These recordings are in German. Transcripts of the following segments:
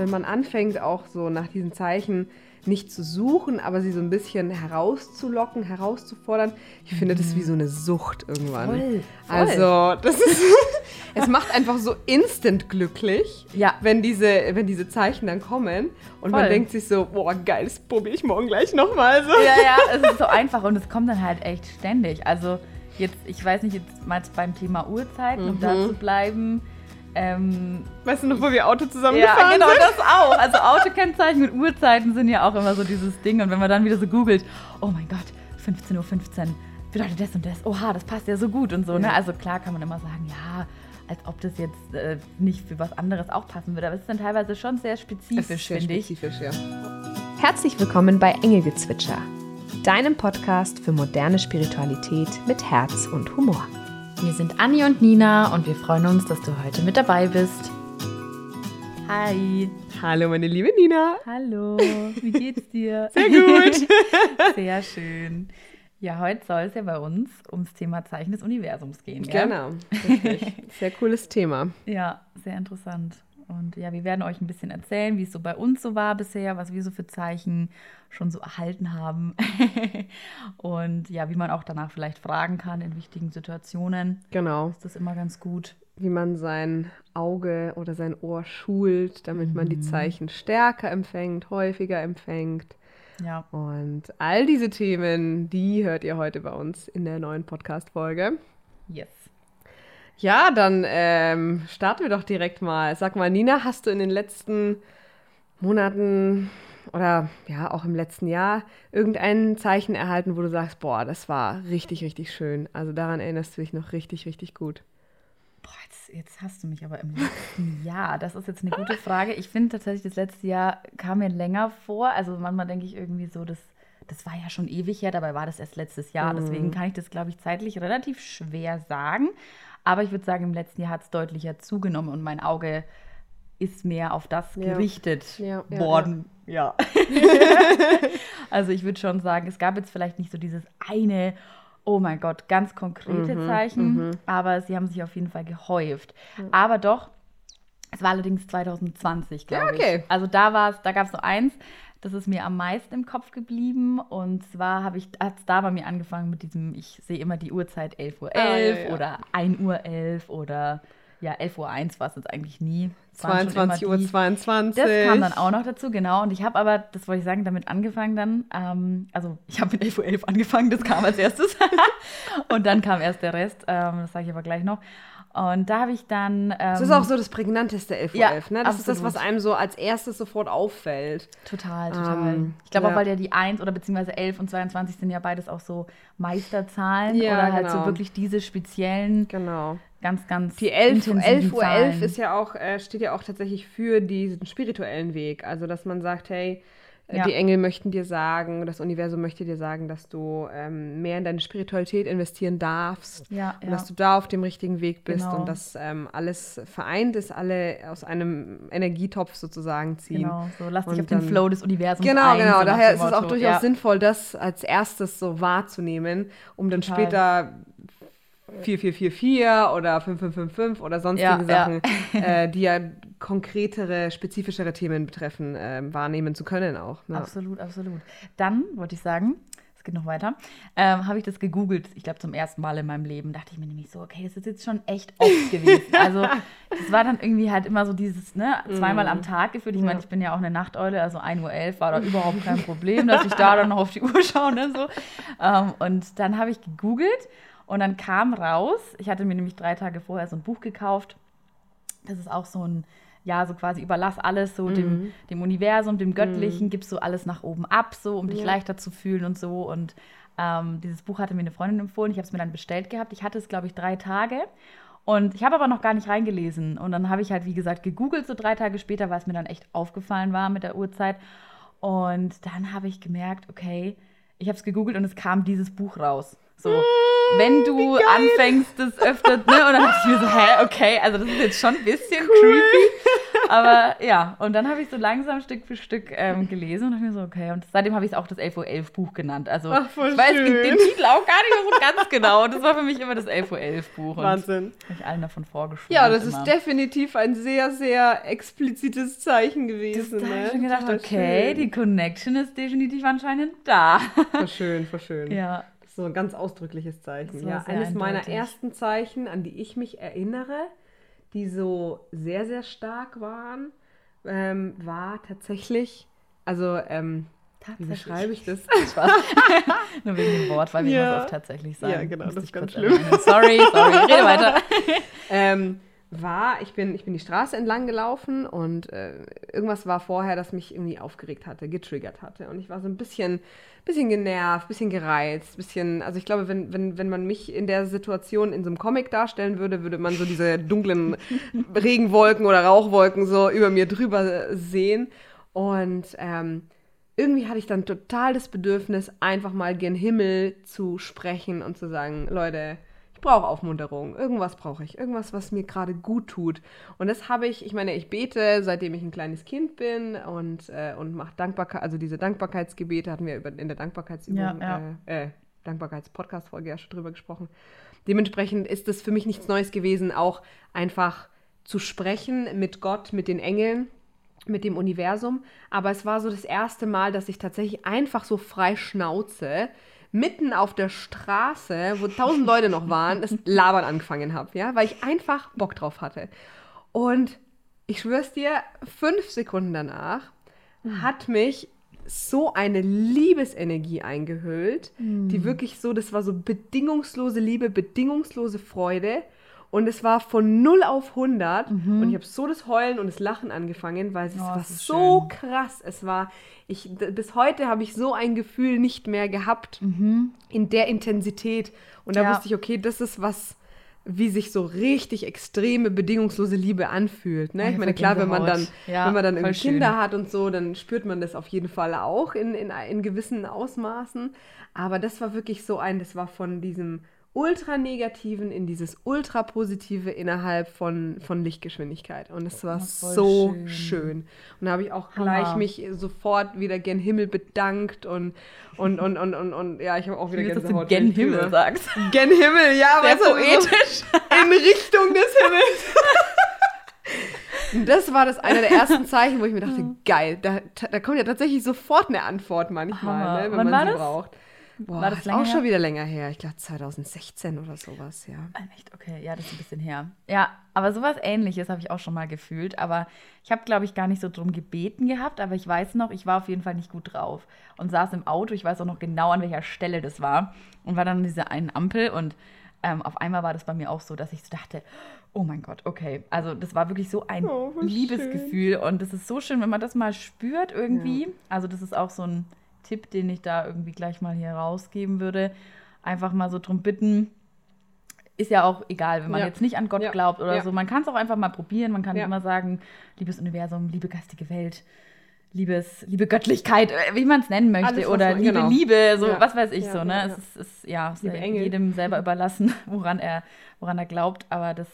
wenn man anfängt, auch so nach diesen Zeichen nicht zu suchen, aber sie so ein bisschen herauszulocken, herauszufordern. Ich finde das wie so eine Sucht irgendwann. Voll, voll. Also, das ist es macht einfach so instant glücklich, Ja. wenn diese wenn diese Zeichen dann kommen und man Voll. denkt sich so, boah, geil, das probiere ich morgen gleich nochmal so. Ja, ja, es ist so einfach und es kommt dann halt echt ständig. Also jetzt, ich weiß nicht, jetzt mal beim Thema Uhrzeiten, um da zu bleiben. Ähm, Weißt du noch, wo wir Auto ja, zusammengefahren genau, sind? das auch. Also Autokennzeichen und Uhrzeiten sind ja auch immer so dieses Ding. Und wenn man dann wieder so googelt, oh mein Gott, 15.15 Uhr bedeutet das und das. Oha, das passt ja so gut und so. Ne? Ja. Also klar kann man immer sagen, ja, als ob das jetzt äh, nicht für was anderes auch passen würde. Aber es ist dann teilweise schon sehr Es spezifisch, finde ich. spezifisch, ja. Herzlich willkommen bei Engelgezwitscher, deinem Podcast für moderne Spiritualität mit Herz und Humor. Wir sind Anni und Nina und wir freuen uns, dass du heute mit dabei bist. Hi. Hallo, meine liebe Nina. Hallo. Wie geht's dir? Sehr gut. Sehr schön. Ja, heute soll es ja bei uns ums Thema Zeichen des Universums gehen. Gell? Genau, richtig. Sehr cooles Thema. Ja, sehr interessant. Und ja, wir werden euch ein bisschen erzählen, wie es so bei uns so war bisher, was wir so für Zeichen schon so erhalten haben. und ja, wie man auch danach vielleicht fragen kann in wichtigen Situationen. Genau. Ist das immer ganz gut. Wie man sein Auge oder sein Ohr schult, damit man die Zeichen stärker empfängt, häufiger empfängt. Ja. Und all diese Themen, die hört ihr heute bei uns in der neuen Podcast-Folge. Yes. Ja, dann ähm, starten wir doch direkt mal. Sag mal, Nina, hast du in den letzten Monaten oder ja auch im letzten Jahr irgendein Zeichen erhalten, wo du sagst, boah, das war richtig, richtig schön. Also daran erinnerst du dich noch richtig, richtig gut. Boah, jetzt, jetzt hast du mich aber im letzten Jahr. Das ist jetzt eine gute Frage. Ich finde tatsächlich, das letzte Jahr kam mir länger vor. Also manchmal denke ich irgendwie so, das, das war ja schon ewig her, dabei war das erst letztes Jahr. Deswegen kann ich das, glaube ich, zeitlich relativ schwer sagen. Aber ich würde sagen, im letzten Jahr hat es deutlicher zugenommen und mein Auge ist mehr auf das Ja. gerichtet Ja, worden. Ja. also ich würde schon sagen, es gab jetzt vielleicht nicht so dieses eine, oh mein Gott, ganz konkrete Mhm, Zeichen, aber sie haben sich auf jeden Fall gehäuft. Aber doch, es war allerdings 2020, glaube Ja, okay. ich. Also da war es, da gab es so eins, das ist mir am meisten im Kopf geblieben. Und zwar habe ich, hat es da bei mir angefangen mit diesem, ich sehe immer die Uhrzeit 11.11 Uhr Ah, ja, ja. oder 1 Uhr 11 oder ja, 11.01 Uhr war es jetzt eigentlich nie. Es waren schon immer 22 Uhr die- 22. das kam dann auch noch dazu, genau. Und ich habe aber, das wollte ich sagen, damit angefangen dann. Ähm, also ich habe mit 11.11 Uhr angefangen, das kam als erstes. und dann kam erst der Rest, ähm, das sage ich aber gleich noch. Und da habe ich dann. Ähm, Das ist auch so das prägnanteste 11.11 Uhr, Ja, ne? Das ist das, was absolut. einem so als erstes sofort auffällt. Total, total. Ähm, ich glaube ja. auch, weil ja die 1 oder beziehungsweise 11 und 22 sind ja beides auch so Meisterzahlen Ja, oder halt so genau. wirklich diese speziellen, Genau. ganz, ganz Die 11, intensiven 11 Uhr 11 Zahlen. ist ja auch, äh, steht ja auch tatsächlich für diesen spirituellen Weg. Also, dass man sagt, hey, Ja. die Engel möchten dir sagen, das Universum möchte dir sagen, dass du ähm, mehr in deine Spiritualität investieren darfst. Ja, Und ja. dass du da auf dem richtigen Weg bist Genau. und dass ähm, alles vereint ist, alle aus einem Energietopf sozusagen ziehen. Genau, so lass dich Und auf den dann- Flow des Universums Genau, ein. genau. so Daher ist es auch durchaus sinnvoll, das als erstes so wahrzunehmen, um dann Total. später 4444 oder 5555 oder sonstige. Sachen, Äh, die ja konkretere, spezifischere Themen betreffen, ähm, wahrnehmen zu können auch. Ja. Absolut, absolut. Dann wollte ich sagen, es geht noch weiter, ähm, habe ich das gegoogelt, ich glaube zum ersten Mal in meinem Leben, dachte ich mir nämlich so, okay, das ist jetzt schon echt oft gewesen. Also das war dann irgendwie halt immer so dieses, ne, zweimal am Tag gefühlt. Ich meine, ich bin ja auch eine Nachteule, also 1.11 Uhr war da überhaupt kein Problem, dass ich da dann noch auf die Uhr schaue oder so. Ähm, und dann habe ich gegoogelt und dann kam raus, ich hatte mir nämlich drei Tage vorher so ein Buch gekauft, das ist auch so ein, ja, so quasi überlass alles so Mhm. dem, dem Universum, dem Göttlichen, gibst so alles nach oben ab, so um dich Ja. leichter zu fühlen und so. Und ähm, dieses Buch hatte mir eine Freundin empfohlen, ich habe es mir dann bestellt gehabt. Ich hatte es, glaube ich, drei Tage. Und ich habe aber noch gar nicht reingelesen. Und dann habe ich halt, wie gesagt, gegoogelt, so drei Tage später, weil es mir dann echt aufgefallen war mit der Uhrzeit. Und dann habe ich gemerkt, okay, ich habe es gegoogelt und es kam dieses Buch raus. So, wenn du anfängst, das öfter, ne? Und dann dachte ich mir so, hä, okay, also das ist jetzt schon ein bisschen creepy. Aber ja, und dann habe ich so langsam Stück für Stück ähm, gelesen und dachte mir so, okay. Und seitdem habe ich es auch das 11.11 Uhr 11 Buch genannt. Also Ach, voll ich weiß schön. den Titel auch gar nicht mehr so ganz genau. Und das war für mich immer das 11.11 Uhr 11 Buch. Wahnsinn. Habe ich allen davon vorgeschwärmt. Ja, das immer. ist definitiv ein sehr, sehr explizites Zeichen Das, gewesen. da habe ne? ich schon gedacht, Total okay, schön. die Connection ist definitiv anscheinend da. Voll schön, voll schön. ja. So ein ganz ausdrückliches Zeichen. Das Ja, eines meiner eindeutig. ersten Zeichen, an die ich mich erinnere, die so sehr, sehr stark waren, ähm, war tatsächlich, also, ähm, wie beschreibe ich das? Nur wegen dem Wort, weil wir Ja. immer oft tatsächlich sagen. Ja, genau, das ich ist ganz schlimm. erwähnen. Sorry, sorry, rede weiter. ähm, war, ich bin, ich bin die Straße entlang gelaufen und äh, irgendwas war vorher, das mich irgendwie aufgeregt hatte, getriggert hatte. Und ich war so ein bisschen, bisschen genervt, bisschen gereizt, bisschen, also ich glaube, wenn, wenn, wenn man mich in der Situation in so einem Comic darstellen würde, würde man so diese dunklen Regenwolken oder Rauchwolken so über mir drüber sehen. Und ähm, irgendwie hatte ich dann total das Bedürfnis, einfach mal gen Himmel zu sprechen und zu sagen, Leute, ich brauche Aufmunterung, irgendwas brauche ich, irgendwas, was mir gerade gut tut. Und das habe ich, ich meine, ich bete, seitdem ich ein kleines Kind bin und, äh, und mache Dankbarkeit, also diese Dankbarkeitsgebete hatten wir über, in der Dankbarkeitsübung, Ja, ja. Äh, äh, Dankbarkeits-Podcast-Folge ja schon drüber gesprochen. Dementsprechend ist es für mich nichts Neues gewesen, auch einfach zu sprechen mit Gott, mit den Engeln, mit dem Universum. Aber es war so das erste Mal, dass ich tatsächlich einfach so frei Schnauze mitten auf der Straße, wo tausend Leute noch waren, das Labern angefangen habe, ja, weil ich einfach Bock drauf hatte. Und ich schwör's dir, fünf Sekunden danach hat mich so eine Liebesenergie eingehüllt, die wirklich so, das war so bedingungslose Liebe, bedingungslose Freude. Und es war von 0 auf 100 und ich habe so das Heulen und das Lachen angefangen, weil es Oh, war so krass. Es war, ich, bis heute habe ich so ein Gefühl nicht mehr gehabt in der Intensität. Und da Ja. wusste ich, okay, das ist was, wie sich so richtig extreme, bedingungslose Liebe anfühlt. Ne? Oh, Ich meine, klar, wenn man dann. Ja, wenn man dann irgendwie schön. Kinder hat und so, dann spürt man das auf jeden Fall auch in, in, in gewissen Ausmaßen. Aber das war wirklich so ein, das war von diesem Ultra-Negativen in dieses Ultra-Positive innerhalb von, von Lichtgeschwindigkeit. Und es war Oh, so schön. schön. Und da habe ich auch gleich Hammer. mich sofort wieder gen Himmel bedankt und, und, und, und, und, und ja, ich habe auch wieder du Gänsehaut. Gen wenn ich Himmel sagst. Gen Himmel, ja, Sehr du, poetisch. So in Richtung des Himmels. Und das war das eine der ersten Zeichen, wo ich mir dachte, geil, da, da kommt ja tatsächlich sofort eine Antwort manchmal, ne, wenn Wann man sie das? braucht. Boah, War das auch schon her? wieder länger her. Ich glaube 2016 oder sowas, ja. Ah, Echt? Okay, ja, das ist ein bisschen her. Ja, aber sowas ähnliches habe ich auch schon mal gefühlt. Aber ich habe, glaube ich, gar nicht so drum gebeten gehabt. Aber ich weiß noch, ich war auf jeden Fall nicht gut drauf. Und saß im Auto, ich weiß auch noch genau, an welcher Stelle das war. Und war dann an dieser einen Ampel. Und ähm, auf einmal war das bei mir auch so, dass ich so dachte, oh mein Gott, okay. Also das war wirklich so ein Oh, Liebesgefühl. Und das ist so schön, wenn man das mal spürt irgendwie. Also das ist auch so ein Tipp, den ich da irgendwie gleich mal hier rausgeben würde. Einfach mal so drum bitten, ist ja auch egal, wenn man Ja. jetzt nicht an Gott Ja. glaubt oder Ja. so. Man kann es auch einfach mal probieren. Man kann immer sagen, liebes Universum, liebe geistige Welt, liebes, liebe Göttlichkeit, äh, wie man es nennen möchte. Alles, oder liebe genau. Liebe, so Ja. was weiß ich Ja, so. Ne? ja, Es ist, ist ja jedem selber überlassen, woran er, woran er glaubt. Aber das,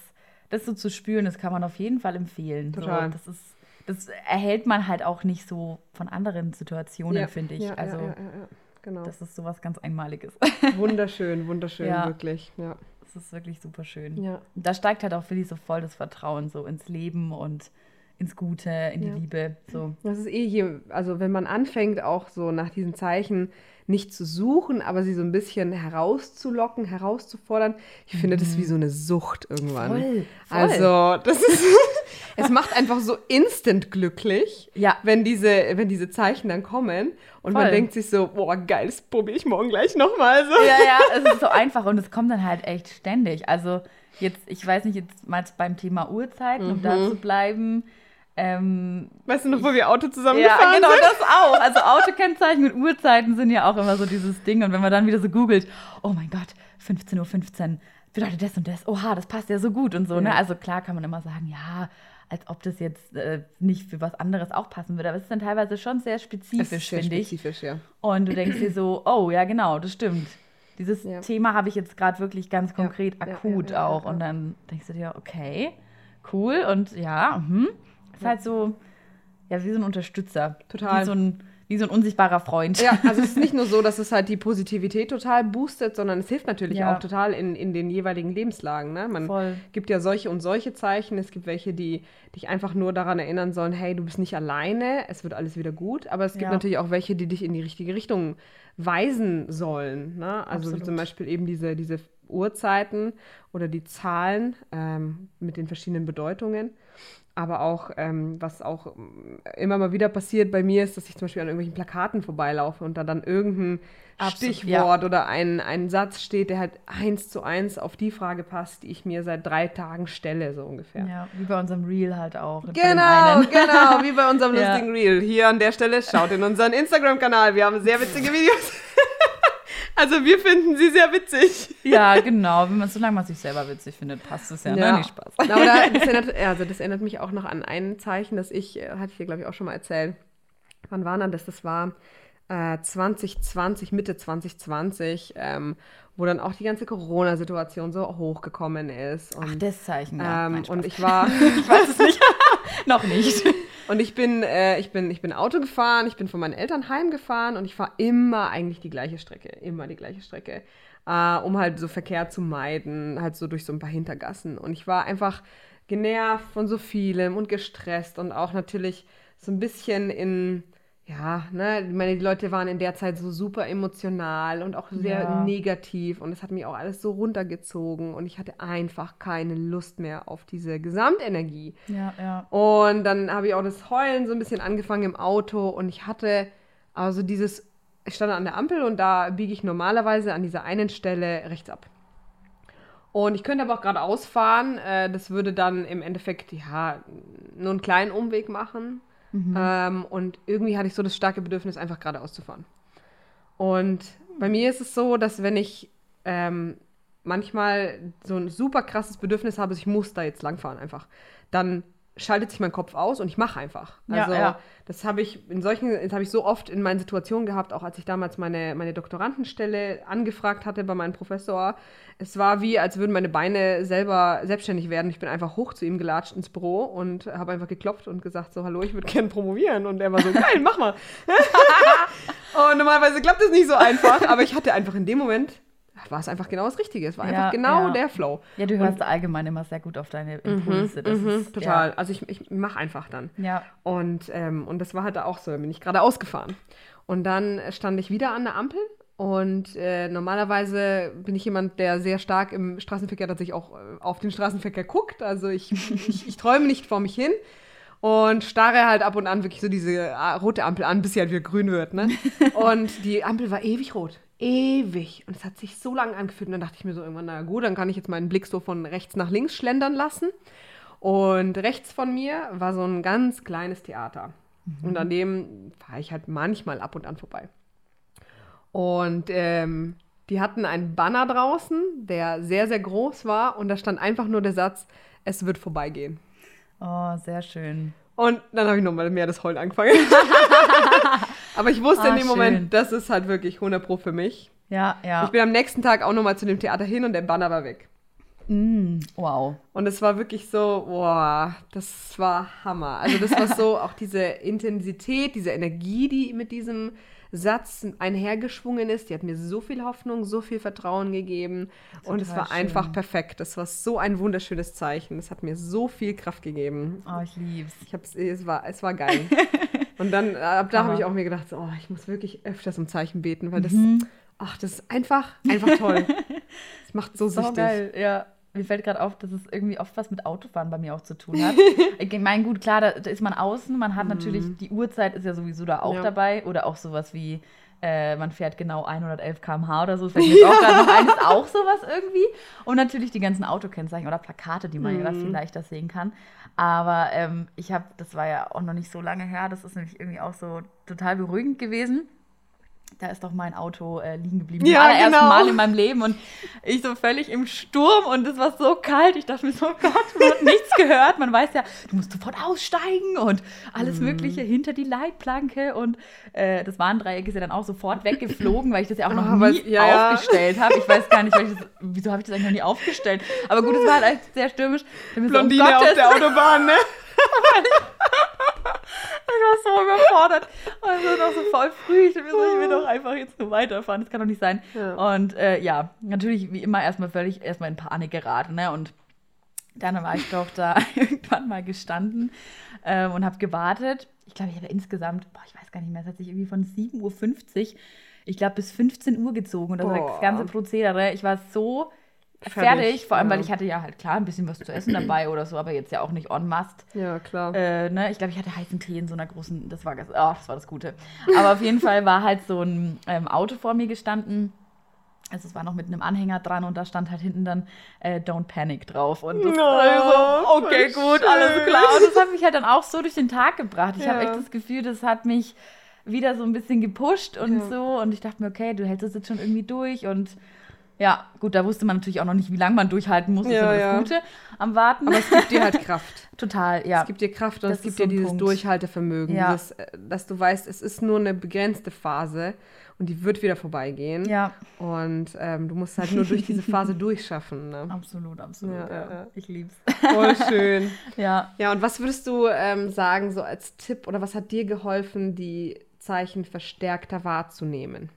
das so zu spüren, das kann man auf jeden Fall empfehlen. Total. So, das ist das erhält man halt auch nicht so von anderen Situationen, Ja, finde ich. Ja, also ja, ja, ja, ja. Genau. das ist sowas ganz Einmaliges. wunderschön, wunderschön, Ja. wirklich. Ja. Das ist wirklich super schön. Ja. Und da steigt halt auch für die so voll das Vertrauen so ins Leben und ins Gute, in die. Liebe. So. Das ist eh hier, also wenn man anfängt, auch so nach diesen Zeichen nicht zu suchen, aber sie so ein bisschen herauszulocken, herauszufordern, ich finde das ist wie so eine Sucht irgendwann. Voll, voll. Also, das ist, es macht einfach so instant glücklich, Ja. wenn diese, wenn diese Zeichen dann kommen und man Voll. denkt sich so, boah, geil, das probiere ich morgen gleich nochmal so. Ja, ja, es ist so einfach und es kommt dann halt echt ständig. Also jetzt, ich weiß nicht, jetzt mal beim Thema Uhrzeiten, um Mhm. da zu bleiben. Ähm, Weißt du noch, wo wir Auto zusammen ja, genau sind? das auch. Also Autokennzeichen mit Uhrzeiten sind ja auch immer so dieses Ding. Und wenn man dann wieder so googelt, oh mein Gott, 15.15 Uhr 15, bedeutet das und das. Oha, das passt ja so gut und so. Ne? Ja. Also klar kann man immer sagen, ja, als ob das jetzt äh, nicht für was anderes auch passen würde. Aber es ist dann teilweise schon sehr spezifisch, finde ich. spezifisch, ja. Und du denkst dir so, oh ja, genau, das stimmt. Dieses Ja. Thema habe ich jetzt gerade wirklich ganz konkret akut auch. Und dann denkst du dir, okay, cool und ja, mhm. Ist halt so, ja, wie so ein Unterstützer. Total. Wie so ein, wie so ein unsichtbarer Freund. Ja, also es ist nicht nur so, dass es halt die Positivität total boostet, sondern es hilft natürlich Ja. auch total in, in den jeweiligen Lebenslagen. Ne? Man Voll. gibt ja solche und solche Zeichen. Es gibt welche, die dich einfach nur daran erinnern sollen, hey, du bist nicht alleine, es wird alles wieder gut. Aber es gibt Ja. natürlich auch welche, die dich in die richtige Richtung weisen sollen. Ne? Also wie Absolut. zum Beispiel eben diese, diese Uhrzeiten oder die Zahlen ähm, mit den verschiedenen Bedeutungen. Aber auch, ähm, was auch ähm, immer mal wieder passiert bei mir, ist, dass ich zum Beispiel an irgendwelchen Plakaten vorbeilaufe und da dann irgendein Absolut, Stichwort oder ein, ein Satz steht, der halt eins zu eins auf die Frage passt, die ich mir seit drei Tagen stelle, so ungefähr. Ja, wie bei unserem Reel halt auch. Genau, genau, wie bei unserem Ja. lustigen Reel. Hier an der Stelle, schaut in unseren Instagram-Kanal. Wir haben sehr witzige Videos. also wir finden sie sehr witzig. Ja, genau. Wenn man, solange man sich selber witzig findet, passt es ja, Ja. ne? Nicht Spaß. Aber da, das, erinnert, ja, also das erinnert mich auch noch an ein Zeichen, das ich, äh, hatte ich dir, glaube ich, auch schon mal erzählt. Wann war denn das? Das war äh, 2020, Mitte 2020, ähm, wo dann auch die ganze Corona-Situation so hochgekommen ist. Und, Ach, das Zeichen, ja. ähm, und ich war, ich weiß es nicht. Noch nicht. und ich bin, äh, ich bin, ich bin Auto gefahren, ich bin von meinen Eltern heimgefahren und ich fahre immer eigentlich die gleiche Strecke, immer die gleiche Strecke, äh, um halt so Verkehr zu meiden, halt so durch so ein paar Hintergassen. Und ich war einfach genervt von so vielem und gestresst und auch natürlich so ein bisschen in, ja, ne, ich meine, die Leute waren in der Zeit so super emotional und auch sehr Ja. negativ und es hat mich auch alles so runtergezogen und ich hatte einfach keine Lust mehr auf diese Gesamtenergie. Ja, ja. Und dann habe ich auch das Heulen so ein bisschen angefangen im Auto und ich hatte also dieses, ich stand an der Ampel und da biege ich normalerweise an dieser einen Stelle rechts ab. Und ich könnte aber auch geradeaus fahren. Äh, das würde dann im Endeffekt, ja, nur einen kleinen Umweg machen. Ähm, und irgendwie hatte ich so das starke Bedürfnis, einfach geradeaus zu fahren. Und bei mir ist es so, dass wenn ich ähm, manchmal so ein super krasses Bedürfnis habe, ich muss da jetzt langfahren einfach, dann schaltet sich mein Kopf aus und ich mache einfach. Ja, Also ja. das habe ich in solchen, das habe ich so oft in meinen Situationen gehabt, auch als ich damals meine, meine Doktorandenstelle angefragt hatte bei meinem Professor. Es war wie, als würden meine Beine selber selbstständig werden. Ich bin einfach hoch zu ihm gelatscht ins Büro und habe einfach geklopft und gesagt so, hallo, ich würde gerne promovieren. Und er war so, geil, mach mal. und normalerweise klappt es nicht so einfach, aber ich hatte einfach in dem Moment, war es einfach genau das Richtige. Es war Ja, einfach genau ja. der Flow. Ja, du hörst allgemein immer sehr gut auf deine Impulse. das Mhm, ist, total. Also ich, ich mache einfach dann. Ja. Und, ähm, und das war halt auch so. Bin ich gerade ausgefahren. Und dann stand ich wieder an der Ampel. Und äh, normalerweise bin ich jemand, der sehr stark im Straßenverkehr tatsächlich auch äh, auf den Straßenverkehr guckt. Also ich, ich, ich träume nicht vor mich hin und starre halt ab und an wirklich so diese äh, rote Ampel an, bis sie halt wieder grün wird. Ne? Und die Ampel war ewig rot. Ewig. Und es hat sich so lange angefühlt. Und dann dachte ich mir so irgendwann, na gut, dann kann ich jetzt meinen Blick so von rechts nach links schlendern lassen. Und rechts von mir war so ein ganz kleines Theater. Und an dem fahre ich halt manchmal ab und an vorbei. Und ähm, die hatten einen Banner draußen, der sehr, sehr groß war. Und da stand einfach nur der Satz, es wird vorbeigehen. Oh, sehr schön. Und dann habe ich nochmal mehr das Heulen angefangen. Aber ich wusste Ah, in dem schön. Moment, das ist halt wirklich 100 Pro für mich. Ja, ja. Ich bin am nächsten Tag auch nochmal zu dem Theater hin und der Banner war weg. Mm, wow. Und es war wirklich so, boah, das war Hammer. Also das war so auch diese Intensität, diese Energie, die mit diesem Satz einhergeschwungen ist. Die hat mir so viel Hoffnung, so viel Vertrauen gegeben. und es war einfach schön. perfekt. Das war so ein wunderschönes Zeichen. Es hat mir so viel Kraft gegeben. Oh, ich lieb's. Ich hab's, es, war, es war geil. und dann, äh, ab da habe ich auch mir gedacht, so, oh, ich muss wirklich öfters um Zeichen beten, weil das, Mhm. ach, das ist einfach, einfach toll. Es macht so süchtig. geil, ja. Mir fällt gerade auf, dass es irgendwie oft was mit Autofahren bei mir auch zu tun hat. ich meine, gut, klar, da, da ist man außen, man hat natürlich, die Uhrzeit ist ja sowieso da auch Mhm. Ja. dabei. Oder auch sowas wie, äh, man fährt genau 111 km/h oder so. Das fällt mir jetzt auch gerade noch ein, ist auch sowas irgendwie. Und natürlich die ganzen Autokennzeichen oder Plakate, die man ja Mhm. viel leichter sehen kann. Aber ähm, ich habe, das war ja auch noch nicht so lange her, das ist nämlich irgendwie auch so total beruhigend gewesen. Da ist doch mein Auto äh, liegen geblieben. Ja, Zum allerersten genau. Mal in meinem Leben. Und ich so völlig im Sturm und es war so kalt. Ich dachte mir so, oh Gott, man hat nichts gehört. Man weiß ja, du musst sofort aussteigen und alles Mhm. Mögliche hinter die Leitplanke. Und äh, das Warndreieck ist ja dann auch sofort weggeflogen, weil ich das ja auch noch aber nie ja, ja. aufgestellt habe. Ich weiß gar nicht, das, wieso habe ich das eigentlich noch nie aufgestellt. Aber gut, es war halt sehr stürmisch. Mir so, Blondine auf der Autobahn, ne? So überfordert. Also noch so voll früh. Ich so, ich will doch einfach jetzt nur weiterfahren. Das kann doch nicht sein. Ja. Und äh, ja, natürlich wie immer erstmal völlig erstmal in Panik geraten. Ne? Und dann war ich doch da irgendwann mal gestanden ähm, und habe gewartet. Ich glaube, ich habe insgesamt, boah, ich weiß gar nicht mehr, es hat sich irgendwie von 7.50 Uhr, ich glaube, bis 15 Uhr gezogen. Und das, war das ganze Prozedere. Ich war so Fertig, fertig, vor allem, weil ja. ich hatte ja halt klar ein bisschen was zu essen dabei oder so, aber jetzt ja auch nicht en masse. Ja, klar. Äh, ne? Ich glaube, ich hatte heißen Tee in so einer großen, das war, das, oh, das war das Gute. Aber auf jeden Fall war halt so ein ähm, Auto vor mir gestanden. Also es war noch mit einem Anhänger dran und da stand halt hinten dann äh, Don't Panic drauf. Und das Oh, war so, okay, gut, alles schön. klar. Und das hat mich halt dann auch so durch den Tag gebracht. Ich habe Ja. echt das Gefühl, das hat mich wieder so ein bisschen gepusht und Ja. so. Und ich dachte mir, okay, du hältst das jetzt schon irgendwie durch und ja, gut, da wusste man natürlich auch noch nicht, wie lange man durchhalten muss. Das ist Ja, immer ja. das Gute am Warten. Aber es gibt dir halt Kraft. Total, ja. Es gibt dir Kraft und Das es gibt ist so dir dieses Punkt. Durchhaltevermögen, Ja. dieses, äh, dass du weißt, es ist nur eine begrenzte Phase und die wird wieder vorbeigehen. ja, Und ähm, du musst halt nur durch diese Phase durchschaffen. Ne? absolut, absolut. Ja, Ja, ja, ja. Ich lieb's. Voll schön. Ja. Ja, und was würdest du ähm, sagen, so als Tipp oder was hat dir geholfen, die Zeichen verstärkter wahrzunehmen?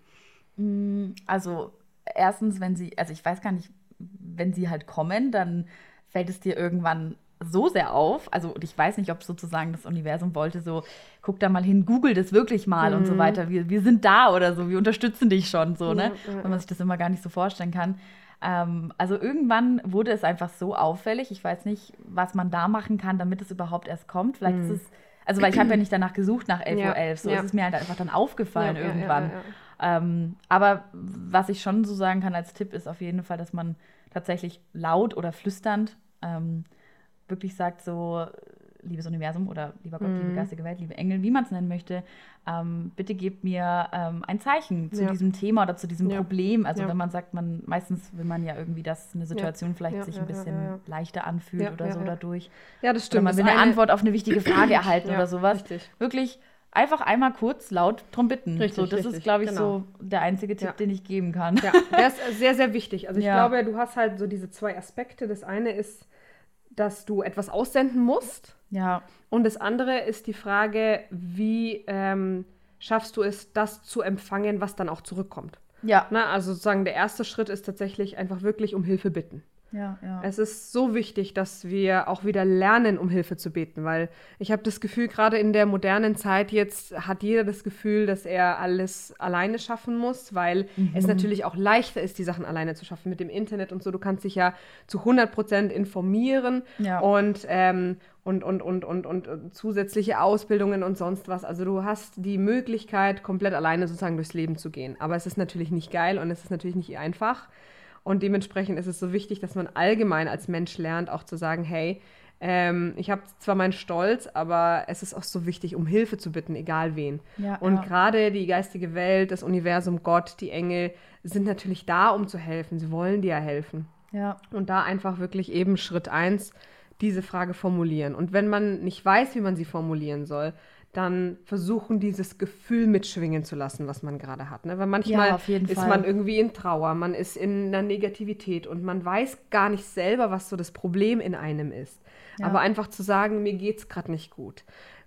Mm, Also, erstens, wenn sie, also ich weiß gar nicht, wenn sie halt kommen, dann fällt es dir irgendwann so sehr auf. Also, und ich weiß nicht, ob sozusagen das Universum wollte, so, guck da mal hin, google das wirklich mal und so weiter. Wir, wir sind da oder so, wir unterstützen dich schon, so, ne? Ja, ja, Wenn man sich das immer gar nicht so vorstellen kann. Ähm, also irgendwann wurde es einfach so auffällig. Ich weiß nicht, was man da machen kann, damit es überhaupt erst kommt. Vielleicht ist es, also weil ich habe ja nicht danach gesucht nach 11.11 Mhm. Ja, Uhr. 11, so ist es mir halt einfach dann aufgefallen irgendwann. Ähm, aber was ich schon so sagen kann als Tipp ist auf jeden Fall, dass man tatsächlich laut oder flüsternd ähm, wirklich sagt so, liebes Universum oder lieber Gott, Mhm. liebe geistige Welt, liebe Engel, wie man es nennen möchte, ähm, bitte gebt mir ähm, ein Zeichen zu Ja. diesem Thema oder zu diesem Ja. Problem. Also Ja. wenn man sagt, man meistens will man ja irgendwie, dass eine Situation vielleicht sich ein bisschen leichter anfühlt oder so dadurch. Ja, das Oder stimmt. man Das will eine eine- Antwort auf eine wichtige Frage erhalten oder sowas. richtig. Wirklich einfach einmal kurz laut drum bitten. Richtig, so, das richtig, ist, glaube ich, genau. so der einzige Tipp, Ja. den ich geben kann. Ja, der ist sehr, sehr wichtig. Also ich Ja. glaube, du hast halt so diese zwei Aspekte. Das eine ist, dass du etwas aussenden musst. Ja, Und das andere ist die Frage, wie ähm, schaffst du es, das zu empfangen, was dann auch zurückkommt. ja, Na, also sozusagen der erste Schritt ist tatsächlich einfach wirklich um Hilfe bitten. Ja, ja. Es ist so wichtig, dass wir auch wieder lernen, um Hilfe zu beten, weil ich habe das Gefühl, gerade in der modernen Zeit jetzt hat jeder das Gefühl, dass er alles alleine schaffen muss, weil es natürlich auch leichter ist, die Sachen alleine zu schaffen mit dem Internet und so. Du kannst dich ja zu 100 Prozent informieren Ja. und, ähm, und, und, und, und, und, und zusätzliche Ausbildungen und sonst was. Also du hast die Möglichkeit, komplett alleine sozusagen durchs Leben zu gehen. Aber es ist natürlich nicht geil und es ist natürlich nicht einfach. Und dementsprechend ist es so wichtig, dass man allgemein als Mensch lernt, auch zu sagen, hey, ähm, ich habe zwar meinen Stolz, aber es ist auch so wichtig, um Hilfe zu bitten, egal wen. Ja, und ja. gerade die geistige Welt, das Universum, Gott, die Engel sind natürlich da, um zu helfen. Sie wollen dir ja helfen. ja. Und da einfach wirklich eben Schritt eins diese Frage formulieren. Und wenn man nicht weiß, wie man sie formulieren soll, dann versuchen, dieses Gefühl mitschwingen zu lassen, was man gerade hat. Ne? Weil manchmal Ja, ist Fall. man irgendwie in Trauer, man ist in einer Negativität und man weiß gar nicht selber, was so das Problem in einem ist. Ja. Aber einfach zu sagen, mir geht's gerade nicht gut.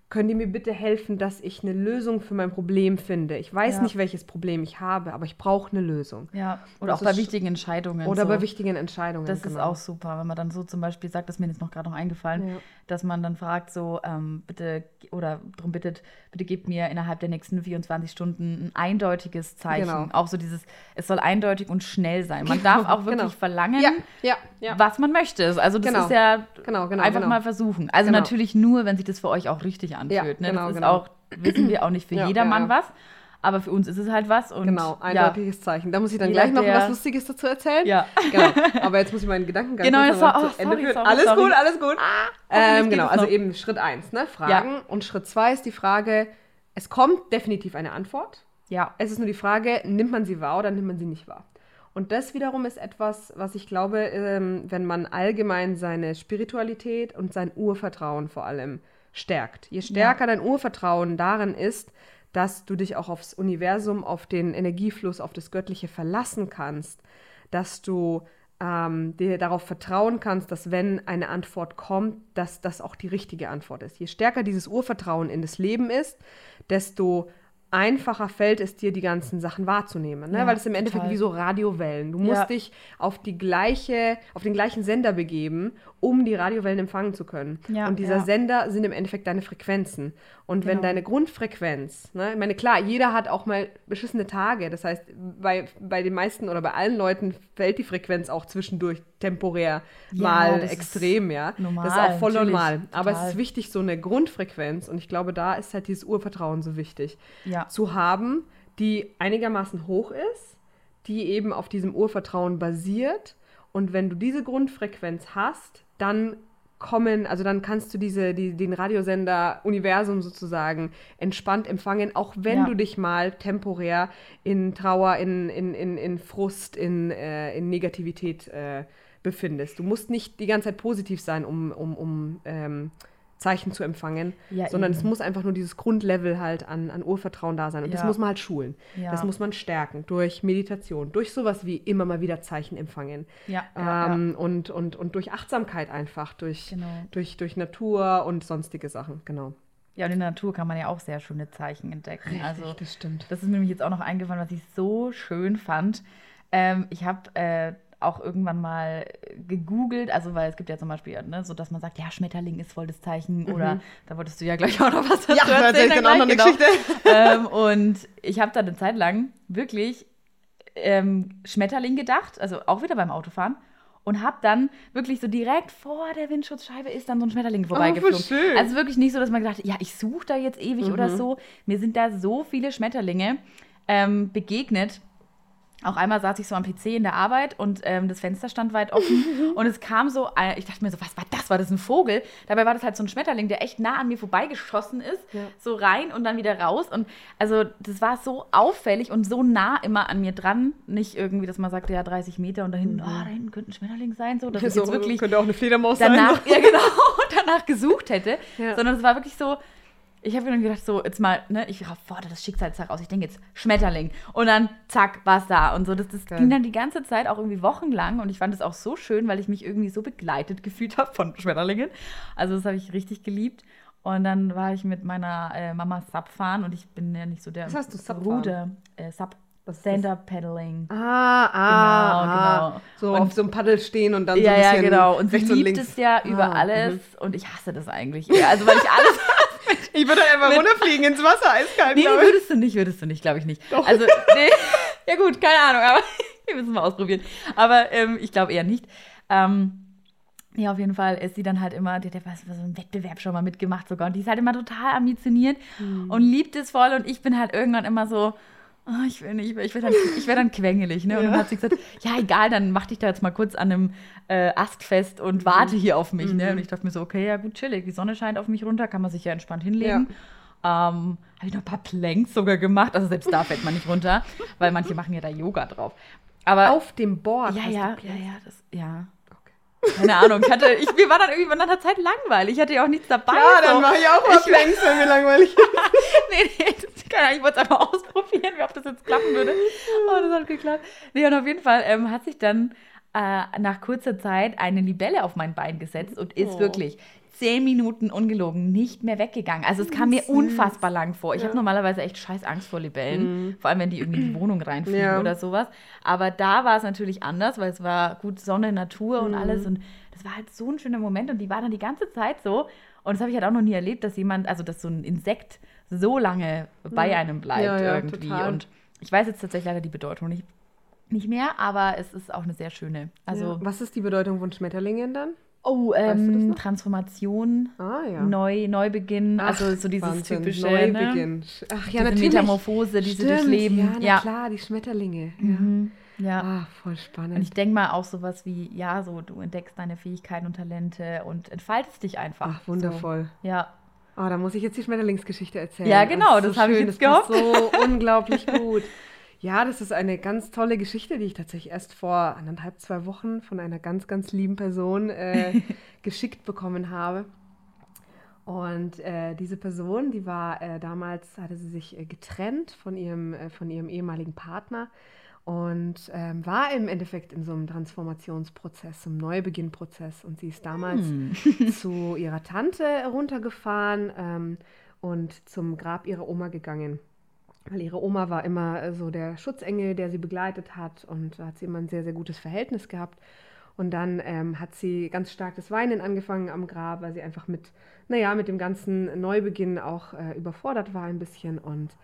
Können die mir bitte helfen, dass ich eine Lösung für mein Problem finde? Ich weiß Ja. nicht, welches Problem ich habe, aber ich brauche eine Lösung. Ja, oder Das auch bei ist- wichtigen Entscheidungen. Oder so. bei wichtigen Entscheidungen. Das ist genau. auch super, wenn man dann so zum Beispiel sagt, das ist mir jetzt noch gerade noch eingefallen. Dass man dann fragt so, ähm, bitte, oder darum bittet, bitte gebt mir innerhalb der nächsten 24 Stunden ein eindeutiges Zeichen. Genau. Auch so dieses, es soll eindeutig und schnell sein. Man darf auch wirklich genau. verlangen, Ja, ja, ja. was man möchte. Also das Genau. ist ja Genau, genau, einfach genau. mal versuchen. Also Genau. natürlich nur, wenn sich das für euch auch richtig anfühlt. Ne? genau, das ist genau. auch, wissen wir auch nicht für jedermann was, aber für uns ist es halt was. Und Genau, ja, eindeutiges Zeichen. Da muss ich dann gleich noch was Lustiges dazu erzählen. Ja. Genau. Aber jetzt muss ich meinen Gedanken ganz Genau, das war- zu oh, Ende sorry, sorry, alles sorry. gut, alles gut. hoffentlich ähm, genau, also noch. eben Schritt eins, ne? Fragen. Und Schritt zwei ist die Frage, es kommt definitiv eine Antwort. ja, Es ist nur die Frage, nimmt man sie wahr oder nimmt man sie nicht wahr? Und das wiederum ist etwas, was ich glaube, ähm, wenn man allgemein seine Spiritualität und sein Urvertrauen vor allem stärkt. Je stärker dein Urvertrauen darin ist, dass du dich auch aufs Universum, auf den Energiefluss, auf das Göttliche verlassen kannst, dass du ähm, dir darauf vertrauen kannst, dass wenn eine Antwort kommt, dass das auch die richtige Antwort ist. Je stärker dieses Urvertrauen in das Leben ist, desto einfacher fällt es dir, die ganzen Sachen wahrzunehmen. Ne? Ja, Weil es im Endeffekt total. wie so Radiowellen. Du Ja. musst dich auf die gleiche, auf den gleichen Sender begeben, um die Radiowellen empfangen zu können. Ja, und dieser ja. Sender sind im Endeffekt deine Frequenzen. Und wenn Genau. deine Grundfrequenz, ne, ich meine, klar, jeder hat auch mal beschissene Tage. Das heißt, bei, bei den meisten oder bei allen Leuten fällt die Frequenz auch zwischendurch temporär Ja, mal extrem, ja. normal, das ist auch voll normal. Aber es total. ist wichtig, so eine Grundfrequenz. Und ich glaube, da ist halt dieses Urvertrauen so wichtig Ja. zu haben, die einigermaßen hoch ist, die eben auf diesem Urvertrauen basiert. Und wenn du diese Grundfrequenz hast, dann kommen, also dann kannst du diese, die, den Radiosender Universum sozusagen entspannt empfangen, auch wenn Ja. du dich mal temporär in Trauer, in, in, in, in Frust, in, äh, in Negativität äh, befindest. Du musst nicht die ganze Zeit positiv sein, um, um, um ähm, Zeichen zu empfangen, Ja, sondern eben. es muss einfach nur dieses Grundlevel halt an, an Urvertrauen da sein. Und das Ja. muss man halt schulen. Ja. Das muss man stärken durch Meditation, durch sowas wie immer mal wieder Zeichen empfangen. Ähm, Und, und, und durch Achtsamkeit einfach, durch, Genau. durch, durch Natur und sonstige Sachen, genau. ja, und in der Natur kann man ja auch sehr schöne Zeichen entdecken. Also, das stimmt. Das ist mir nämlich jetzt auch noch eingefallen, was ich so schön fand. Ähm, ich habe äh, auch irgendwann mal gegoogelt, also weil es gibt ja zum Beispiel, ne, so dass man sagt, ja, Schmetterling ist voll das Zeichen oder da wolltest du ja gleich auch noch was dazu Mhm. Ja, da erzähl ich dann dann auch noch eine gleich, Geschichte. ähm, und ich habe da eine Zeit lang wirklich ähm, Schmetterling gedacht, also auch wieder beim Autofahren. Und habe dann wirklich so direkt vor der Windschutzscheibe ist dann so ein Schmetterling vorbeigeflogen. Oh. Also wirklich nicht so, dass man gedacht hat, ja, ich suche da jetzt ewig oder Mhm. so. Mir sind da so viele Schmetterlinge ähm, begegnet. Auch einmal saß ich so am PC in der Arbeit und ähm, das Fenster stand weit offen und es kam so, ich dachte mir so, was war das? War das ein Vogel? Dabei war das halt so ein Schmetterling, der echt nah an mir vorbeigeschossen ist, Ja. so rein und dann wieder raus. Und also das war so auffällig und so nah immer an mir dran. Nicht irgendwie, dass man sagte, ja, 30 Meter und da hinten, oh, da hinten könnte ein Schmetterling sein. So, dass ich so, jetzt wirklich könnte auch eine Fledermaus danach, sein. ja genau, danach gesucht hätte, Ja. sondern es war wirklich so, ich habe mir dann gedacht, so, jetzt mal, ne, ich fordere das Schicksal jetzt heraus. Ich denke jetzt Schmetterling. Und dann, zack, war es da. Und so, das, das Geil. ging dann die ganze Zeit, auch irgendwie wochenlang. Und ich fand es auch so schön, weil ich mich irgendwie so begleitet gefühlt habe von Schmetterlingen. Also, das habe ich richtig geliebt. Und dann war ich mit meiner äh, Mama Sub fahren und ich bin ja nicht so der Was hast du, Sub Ruder, äh, Sub, das? Stand-Up-Paddling. Ah, ah, Genau, ah. genau. So Und- auf so einem Paddel stehen und dann Ja, so ein ja, bisschen genau. Und sie liebt links. es ja über Ah, alles. mhm. Und ich hasse das eigentlich. eher. Also, weil ich alles Ich würde einfach runterfliegen ins Wasser, eiskalt. Nee, würdest du nicht, würdest du nicht, glaube ich nicht. Also, nee, ja gut, keine Ahnung, aber wir müssen mal ausprobieren. Aber ähm, ich glaube eher nicht. Ähm, nee, auf jeden Fall ist sie dann halt immer, die hat ja was, so einen Wettbewerb schon mal mitgemacht sogar. Und die ist halt immer total ambitioniert Hm. und liebt es voll. Und ich bin halt irgendwann immer so, oh, ich will nicht, ich werde dann, ich dann quengelig. Ne? Und dann Ja. hat sie gesagt, ja, egal, dann mach dich da jetzt mal kurz an einem äh, Ast fest Mhm. und warte hier auf mich. Ne? Und ich dachte mir so, okay, ja gut, chillig, die Sonne scheint auf mich runter, kann man sich ja entspannt hinlegen. Ähm, habe ich noch ein paar Planks sogar gemacht. Also selbst da fällt man nicht runter, weil manche machen ja da Yoga drauf. Aber Auf dem Board. ja, ja, ja, ja, das, ja. Keine Ahnung, ich hatte, ich, mir war dann irgendwie nach einer Zeit langweilig. Ich hatte ja auch nichts dabei. Ja, so. dann mache ich auch mal Ich- Planks, wenn mir langweilig ist. nee, nee, das, keine Ahnung, ich wollte es einfach ausprobieren, wie ob das jetzt klappen würde. Oh, das hat geklappt. Nee, und auf jeden Fall ähm, hat sich dann äh, nach kurzer Zeit eine Libelle auf mein Bein gesetzt und ist Oh. wirklich zehn Minuten ungelogen nicht mehr weggegangen. Also es kam mir unfassbar lang vor. Ich habe normalerweise echt scheiß Angst vor Libellen, vor allem wenn die irgendwie in die Wohnung reinfliegen Ja. oder sowas. Aber da war es natürlich anders, weil es war gut Sonne, Natur und alles und das war halt so ein schöner Moment und die war dann die ganze Zeit so und das habe ich halt auch noch nie erlebt, dass jemand, also dass so ein Insekt so lange bei einem bleibt Ja, ja, irgendwie total. und ich weiß jetzt tatsächlich leider die Bedeutung nicht, nicht mehr, aber es ist auch eine sehr schöne. Also ja. Was ist die Bedeutung von Schmetterlingen dann? Oh, Weißt du ähm? Transformation, Ah, ja. Neu, Neubeginn, Ach, also so dieses Wahnsinn. typische Ne? Neubeginn. Ach ja, Diese natürlich. Metamorphose, die sie durchleben. Ja, na Ja. klar, die Schmetterlinge. Mhm. Ja. Ah, voll Und spannend. ich denke mal auch sowas wie, ja, so du entdeckst deine Fähigkeiten und Talente und entfaltest dich einfach. Ach, wundervoll. So. Ja. Oh, da muss ich jetzt die Schmetterlingsgeschichte erzählen. Ja, genau, das habe ich jetzt das gehofft. so unglaublich gut. Ja, das ist eine ganz tolle Geschichte, die ich tatsächlich erst vor anderthalb, zwei Wochen von einer ganz, ganz lieben Person äh, geschickt bekommen habe. Und äh, diese Person, die war äh, damals, hatte sie sich äh, getrennt von ihrem, äh, von ihrem ehemaligen Partner und ähm, war im Endeffekt in so einem Transformationsprozess, einem Neubeginnprozess. Und sie ist damals Hm. zu ihrer Tante runtergefahren ähm, und zum Grab ihrer Oma gegangen. Weil ihre Oma war immer äh, so der Schutzengel, der sie begleitet hat und da hat sie immer ein sehr, sehr gutes Verhältnis gehabt. Und dann ähm, hat sie ganz stark das Weinen angefangen am Grab, weil sie einfach mit, naja, mit dem ganzen Neubeginn auch äh, überfordert war ein bisschen. Und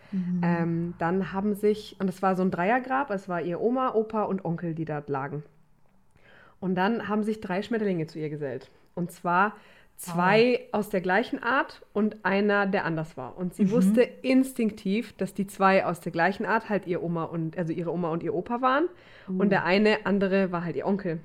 ähm, dann haben sich, und es war so ein Dreiergrab, es war ihr Oma, Opa und Onkel, die dort lagen. Und dann haben sich drei Schmetterlinge zu ihr gesellt. Und zwar zwei aus der gleichen Art und einer, der anders war. Und sie wusste instinktiv, dass die zwei aus der gleichen Art halt ihr Oma und, also ihre Oma und ihr Opa waren. Und der eine andere war halt ihr Onkel.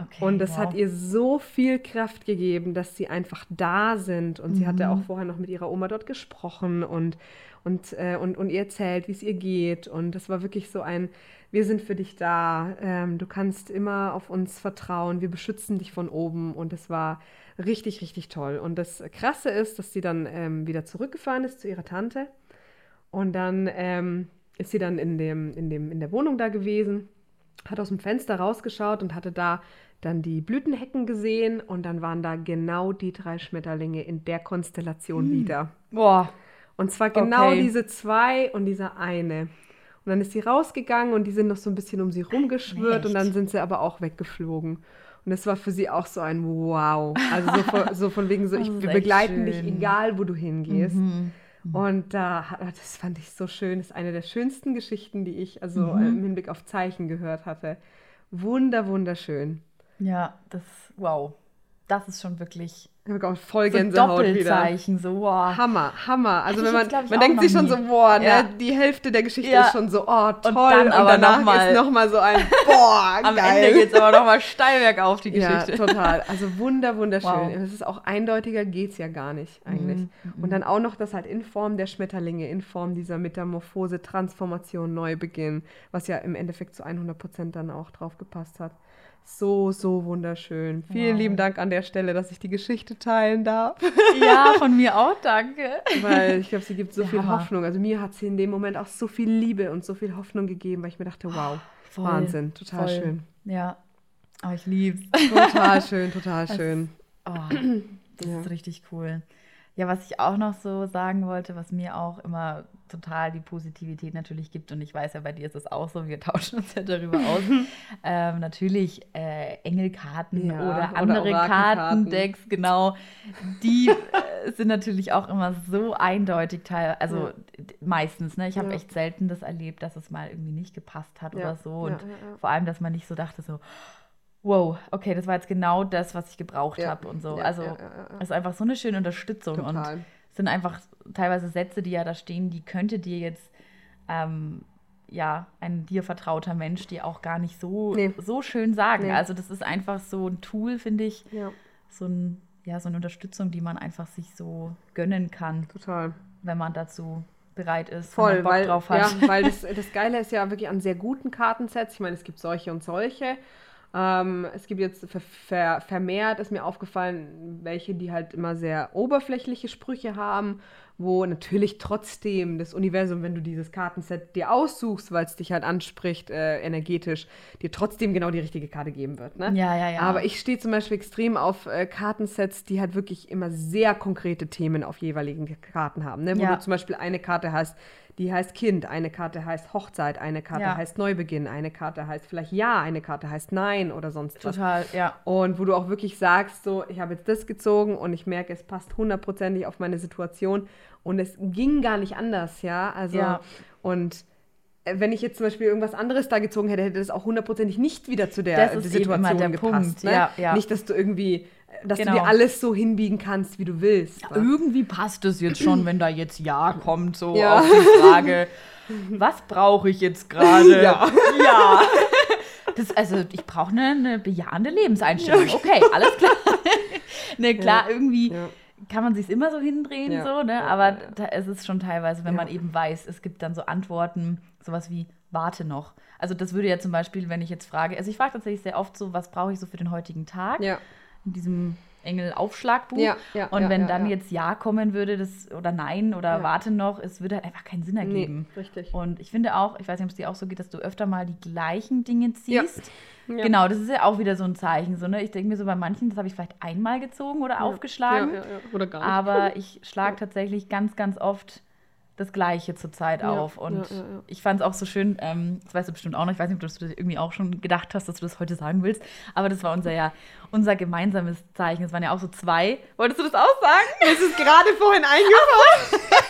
Okay, Und das wow. hat ihr so viel Kraft gegeben, dass sie einfach da sind. Und sie hatte Mhm. auch vorher noch mit ihrer Oma dort gesprochen und, und, äh, und, und ihr erzählt, wie es ihr geht. Und das war wirklich so ein, wir sind für dich da. Ähm, du kannst immer auf uns vertrauen. Wir beschützen dich von oben. Und es war richtig, richtig toll. Und das Krasse ist, dass sie dann ähm, wieder zurückgefahren ist zu ihrer Tante. Und dann ähm, ist sie dann in, dem, in, dem, in der Wohnung da gewesen, hat aus dem Fenster rausgeschaut und hatte da dann die Blütenhecken gesehen und dann waren da genau die drei Schmetterlinge in der Konstellation wieder. Boah. Und zwar genau Okay. diese zwei und dieser eine. Und dann ist sie rausgegangen und die sind noch so ein bisschen um sie rumgeschwirrt und Echt? dann sind sie aber auch weggeflogen. Und das war für sie auch so ein Wow. Also so von, so von wegen so, ich, wir begleiten dich, schön. Mhm. egal wo du hingehst. Und da, das fand ich so schön. Das ist eine der schönsten Geschichten, die ich also Mhm. im Hinblick auf Zeichen gehört hatte. Wunder, wunderschön. Ja, das, wow. Das ist schon wirklich Ich habe auch voll so Gänsehaut wieder. Doppelzeichen, so, wow. Hammer, Hammer. Also wenn man, jetzt, man denkt sich schon so, nie. boah, ne, Ja. die Hälfte der Geschichte Ja. ist schon so, oh, toll. dann aber danach noch mal- ist nochmal so ein, boah, Am geil. Ende geht es aber nochmal steil bergauf, die ja, Geschichte. total. Also wunder, wunderschön. Wow. Es ist auch eindeutiger, geht es ja gar nicht eigentlich. Mhm, Und dann auch noch das halt in Form der Schmetterlinge, in Form dieser Metamorphose, Transformation, Neubeginn, was ja im Endeffekt zu 100 Prozent dann auch drauf gepasst hat. So, so wunderschön. Vielen Wow. lieben Dank an der Stelle, dass ich die Geschichte teilen darf. Ja, von mir auch, danke. Weil ich glaube, sie gibt so Der viel. Hoffnung. Also mir hat sie in dem Moment auch so viel Liebe und so viel Hoffnung gegeben, weil ich mir dachte, wow, Voll, Wahnsinn, total voll. schön. Ja, aber ich lieb's. Total schön, total schön. Oh, das Ja. ist richtig cool. Ja, was ich auch noch so sagen wollte, was mir auch immer total die Positivität natürlich gibt, und ich weiß ja, bei dir ist es auch so, wir tauschen uns ja darüber aus. ähm, natürlich äh, Engelkarten Ja, oder andere. Kartendecks, genau. Die äh, sind natürlich auch immer so eindeutig, teil also Ja. meistens. Ne? Ich habe Ja. echt selten das erlebt, dass es mal irgendwie nicht gepasst hat oder so. Und vor allem, dass man nicht so dachte, so, wow, okay, das war jetzt genau das, was ich gebraucht Ja, habe und so. ja, also ja, ist einfach so eine schöne Unterstützung Total. und es sind einfach teilweise Sätze, die ja da stehen, die könnte dir jetzt ähm, ja ein dir vertrauter Mensch dir auch gar nicht so Nee. so schön sagen. Nee. Also das ist einfach so ein Tool, finde ich, so ein ja so eine Unterstützung, die man einfach sich so gönnen kann, total. wenn man dazu bereit ist, Voll, weil, drauf hat. ja, weil das, das Geile ist ja wirklich an sehr guten Kartensets. Ich meine, es gibt solche und solche. Ähm, es gibt jetzt ver ver vermehrt, ist mir aufgefallen, welche, die halt immer sehr oberflächliche Sprüche haben, wo natürlich trotzdem das Universum, wenn du dieses Kartenset dir aussuchst, weil es dich halt anspricht, äh, energetisch, dir trotzdem genau die richtige Karte geben wird. Ne? Ja, ja, ja. Aber ich stehe zum Beispiel extrem auf äh, Kartensets, die halt wirklich immer sehr konkrete Themen auf jeweiligen Karten haben. Ne? Wo Ja. du zum Beispiel eine Karte hast, die heißt Kind, eine Karte heißt Hochzeit, eine Karte Ja. heißt Neubeginn, eine Karte heißt vielleicht Ja, eine Karte heißt Nein oder sonst was. Total, ja. Und wo du auch wirklich sagst, so, ich habe jetzt das gezogen und ich merke, es passt hundertprozentig auf meine Situation und es ging gar nicht anders, ja. Also, Ja. und äh, wenn ich jetzt zum Beispiel irgendwas anderes da gezogen hätte, hätte das auch hundertprozentig nicht wieder zu der Das ist eben Situation immer der gepasst. Punkt, Ne? ja, ja. Nicht, dass du irgendwie, dass Genau. du dir alles so hinbiegen kannst, wie du willst. wa? Irgendwie passt es jetzt schon, wenn da jetzt Ja kommt, so Ja. auf die Frage, was brauche ich jetzt gerade? Ja. ja. Das, also ich brauche eine, eine bejahende Lebenseinstellung. Okay, alles klar. ne, klar, irgendwie Ja. kann man sich immer so hindrehen, Ja. so, ne? Ja, Aber ja, ja. da ist es schon teilweise, wenn Ja. man eben weiß, es gibt dann so Antworten, sowas wie warte noch. Also das würde ja zum Beispiel, wenn ich jetzt frage, also ich frage tatsächlich sehr oft so, was brauche ich so für den heutigen Tag? Ja. In diesem Engel-Aufschlagbuch. Ja, ja, und ja, wenn dann jetzt Ja kommen würde, das oder Nein oder. Warte noch, es würde halt einfach keinen Sinn ergeben. Nee, richtig. Und ich finde auch, ich weiß nicht, ob es dir auch so geht, dass du öfter mal die gleichen Dinge ziehst. Genau, das ist ja auch wieder so ein Zeichen. So, ne? Ich denke mir so bei manchen, das habe ich vielleicht einmal gezogen oder aufgeschlagen. Oder gar nicht. Aber ich schlage tatsächlich ganz, ganz oft das Gleiche zur Zeit Ja, auf. Und ja, ja, ich fand es auch so schön, ähm, das weißt du bestimmt auch noch, ich weiß nicht, ob du das irgendwie auch schon gedacht hast, dass du das heute sagen willst, aber das war unser ja unser gemeinsames Zeichen. Es waren ja auch so zwei. Wolltest du das auch sagen? Es ist gerade vorhin eingefallen.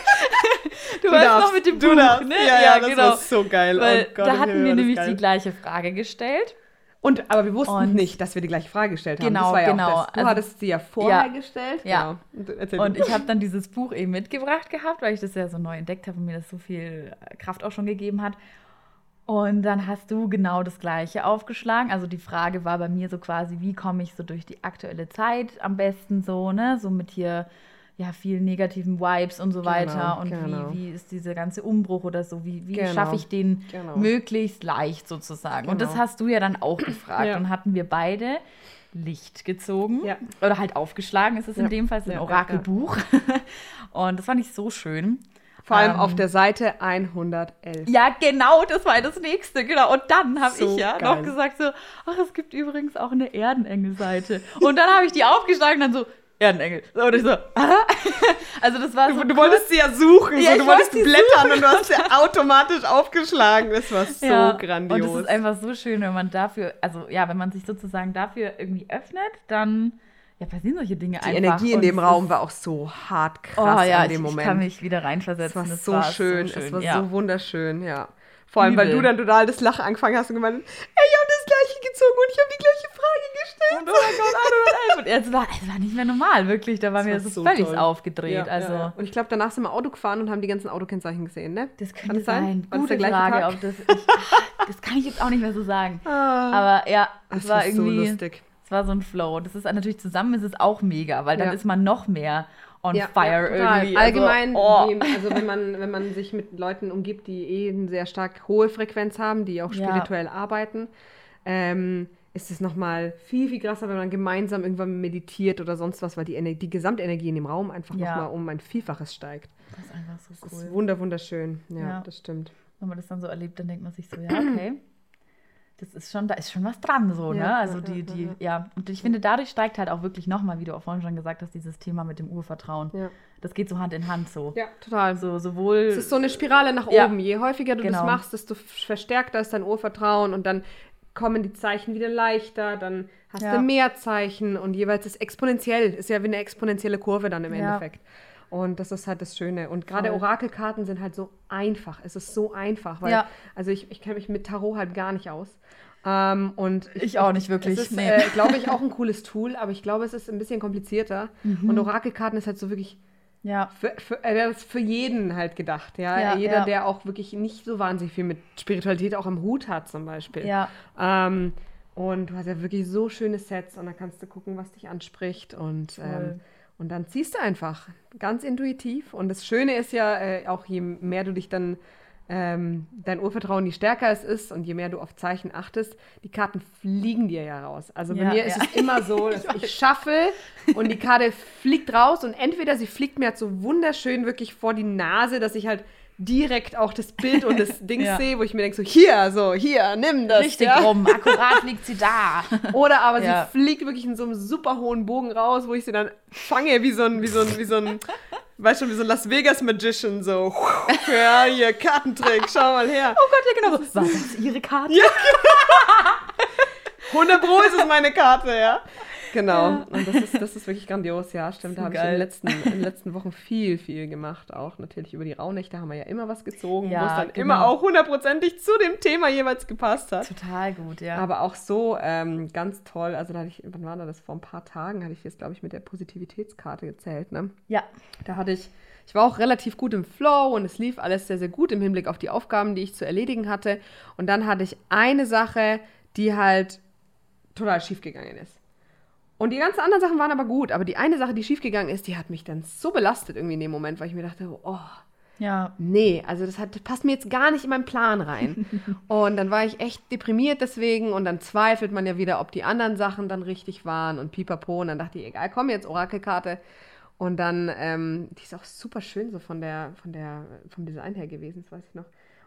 Du, weißt noch mit dem du Buch, darfst. ne? Ja, ja, das war so geil. Weil oh Gott, da hatten wir nämlich die gleiche Frage gestellt. Und, aber wir wussten Und- nicht, dass wir die gleiche Frage gestellt haben. Genau, ja genau. Du Also- hattest sie ja vorher Ja. gestellt. Ja. Genau. Und, ich habe dann dieses Buch eben mitgebracht gehabt, weil ich das ja so neu entdeckt habe und mir das so viel Kraft auch schon gegeben hat. Und dann hast du genau das Gleiche aufgeschlagen. Also die Frage war bei mir so quasi, wie komme ich so durch die aktuelle Zeit am besten so, ne? So mit hier ja vielen negativen Vibes und so Genau, weiter. Und genau. wie, wie ist dieser ganze Umbruch oder so? Wie, wie Genau, schaffe ich den genau. möglichst leicht sozusagen? Und das Genau. hast du ja dann auch gefragt. Ja. Und hatten wir beide Licht gezogen Ja. oder halt aufgeschlagen ist es in Ja. dem Fall, ist ein Orakelbuch. Und das fand ich so schön. Vor allem ähm, auf der Seite 111. Ja, genau, das war das nächste, genau. Und dann habe So ich ja geil. noch gesagt so, ach, es gibt übrigens auch eine Erdenengel-Seite. Und dann habe ich die aufgeschlagen, dann so, Erdenengel. So, Und ich so, ah. Also das war so Du, du wolltest sie ja suchen, Ja, so, du ich wolltest blättern und du hast sie automatisch aufgeschlagen. Das war so ja. grandios. Und es ist einfach so schön, wenn man dafür, also ja, wenn man sich sozusagen dafür irgendwie öffnet, dann ja, passieren solche Dinge die einfach. Energie in dem Raum war auch so hart Oh krass ja, in ich, dem ich Moment. kann mich wieder es reinversetzen. war, Es so schön, schön, es war ja. so wunderschön, ja. Vor allem, weil Übel. du dann total das Lachen angefangen hast und gemeint hast, ey, ich habe das gleiche gezogen und ich habe die gleiche Frage gestellt. Und oh mein Gott, 111. Und es war, es war nicht mehr normal, wirklich. Da waren Das wir war so, so völlig toll. aufgedreht. Ja, also, ja. Und ich glaube, danach sind wir Auto gefahren und haben die ganzen Autokennzeichen gesehen, ne? das könnte das sein? sein. War Gute der Frage, Tag? ob das. Ich, ach, das kann ich jetzt auch nicht mehr so sagen. Aber ja, es war war so irgendwie. lustig. Es war so ein Flow. Das ist natürlich zusammen ist es auch mega, weil dann Ja. ist man noch mehr on Ja, fire ja, total. irgendwie. Allgemein, Also, oh. also wenn man, wenn man sich mit Leuten umgibt, die eh eine sehr stark hohe Frequenz haben, die auch Ja. spirituell arbeiten, ähm, ist es nochmal viel, viel krasser, wenn man gemeinsam irgendwann meditiert oder sonst was, weil die, Ener die Gesamtenergie in dem Raum einfach Ja. nochmal um ein Vielfaches steigt. das ist einfach so Das ist cool. wunder, wunderschön. Ja, Ja. das stimmt. Wenn man das dann so erlebt, dann denkt man sich so, ja, okay. Das ist schon, da ist schon was dran, so, Ja, ne? ja, Also ja, die, ja, die, ja. ja. Und ich finde, dadurch steigt halt auch wirklich nochmal, wie du auch vorhin schon gesagt hast, dieses Thema mit dem Urvertrauen. Ja, Das geht so Hand in Hand so. ja total. So, sowohl. Es ist so eine Spirale nach Ja. oben. Je häufiger du das Genau. machst, desto verstärkter ist dein Urvertrauen und dann kommen die Zeichen wieder leichter, dann hast Ja. du mehr Zeichen und jeweils ist exponentiell, ist ja wie eine exponentielle Kurve dann im Ja. Endeffekt. Und das ist halt das Schöne. Und gerade. Orakelkarten sind halt so einfach. Es ist so einfach, weil, Ja. also ich, ich kenne mich mit Tarot halt gar nicht aus. Ähm, und Ich auch nicht wirklich, Es ist, nee. äh, glaube ich, auch ein cooles Tool, aber ich glaube, es ist ein bisschen komplizierter. Mhm. Und Orakelkarten ist halt so wirklich ja, für, für, äh, für jeden halt gedacht, ja. Ja, Jeder, ja. der auch wirklich nicht so wahnsinnig viel mit Spiritualität auch im Hut hat, zum Beispiel. ja. Ähm, und du hast ja wirklich so schöne Sets und dann kannst du gucken, was dich anspricht und, ähm, und dann ziehst du einfach ganz intuitiv. Und das Schöne ist ja äh, auch, je mehr du dich dann ähm, dein Urvertrauen, je stärker es ist und je mehr du auf Zeichen achtest, die Karten fliegen dir ja raus. Also bei Ja, mir ist ja. es immer so, dass ich schaffe und die Karte fliegt raus und entweder sie fliegt mir halt so wunderschön wirklich vor die Nase, dass ich halt direkt auch das Bild und das Ding Ja. sehe, wo ich mir denke, so hier, so, hier, nimm das. Richtig ja. rum. Akkurat liegt sie da. Oder aber Ja. sie fliegt wirklich in so einem super hohen Bogen raus, wo ich sie dann fange, wie so ein, wie so ein, wie so ein, weißt schon, wie so ein Las Vegas Magician, so, ja, hier, Kartentrick, schau mal her. Oh Gott, ja genau. War das ihre Karte? 100 Pro ist es meine Karte, ja. Genau, und das ist, das ist wirklich grandios, ja, stimmt. So da habe ich in den, letzten, in den letzten Wochen viel, viel gemacht. Auch natürlich über die Rauhnächte haben wir ja immer was gezogen, Ja, wo es dann genau. immer auch hundertprozentig zu dem Thema jeweils gepasst hat. Total gut, ja. Aber auch so ähm, ganz toll. Also da hatte ich, wann war das? Vor ein paar Tagen hatte ich jetzt, glaube ich, mit der Positivitätskarte gezählt. Ne? ja. Da hatte ich, ich war auch relativ gut im Flow und es lief alles sehr, sehr gut im Hinblick auf die Aufgaben, die ich zu erledigen hatte. Und dann hatte ich eine Sache, die halt total schief gegangen ist. Und die ganzen anderen Sachen waren aber gut, aber die eine Sache, die schief gegangen ist, die hat mich dann so belastet irgendwie in dem Moment, weil ich mir dachte, oh, Ja. Nee, also das hat, passt mir jetzt gar nicht in meinen Plan rein. und dann war ich echt deprimiert deswegen und dann zweifelt man ja wieder, ob die anderen Sachen dann richtig waren und pipapo. Und dann dachte ich, egal, komm jetzt, Orakelkarte. Und dann, ähm, die ist auch super schön so von der, von der, vom Design her gewesen, das weiß ich noch.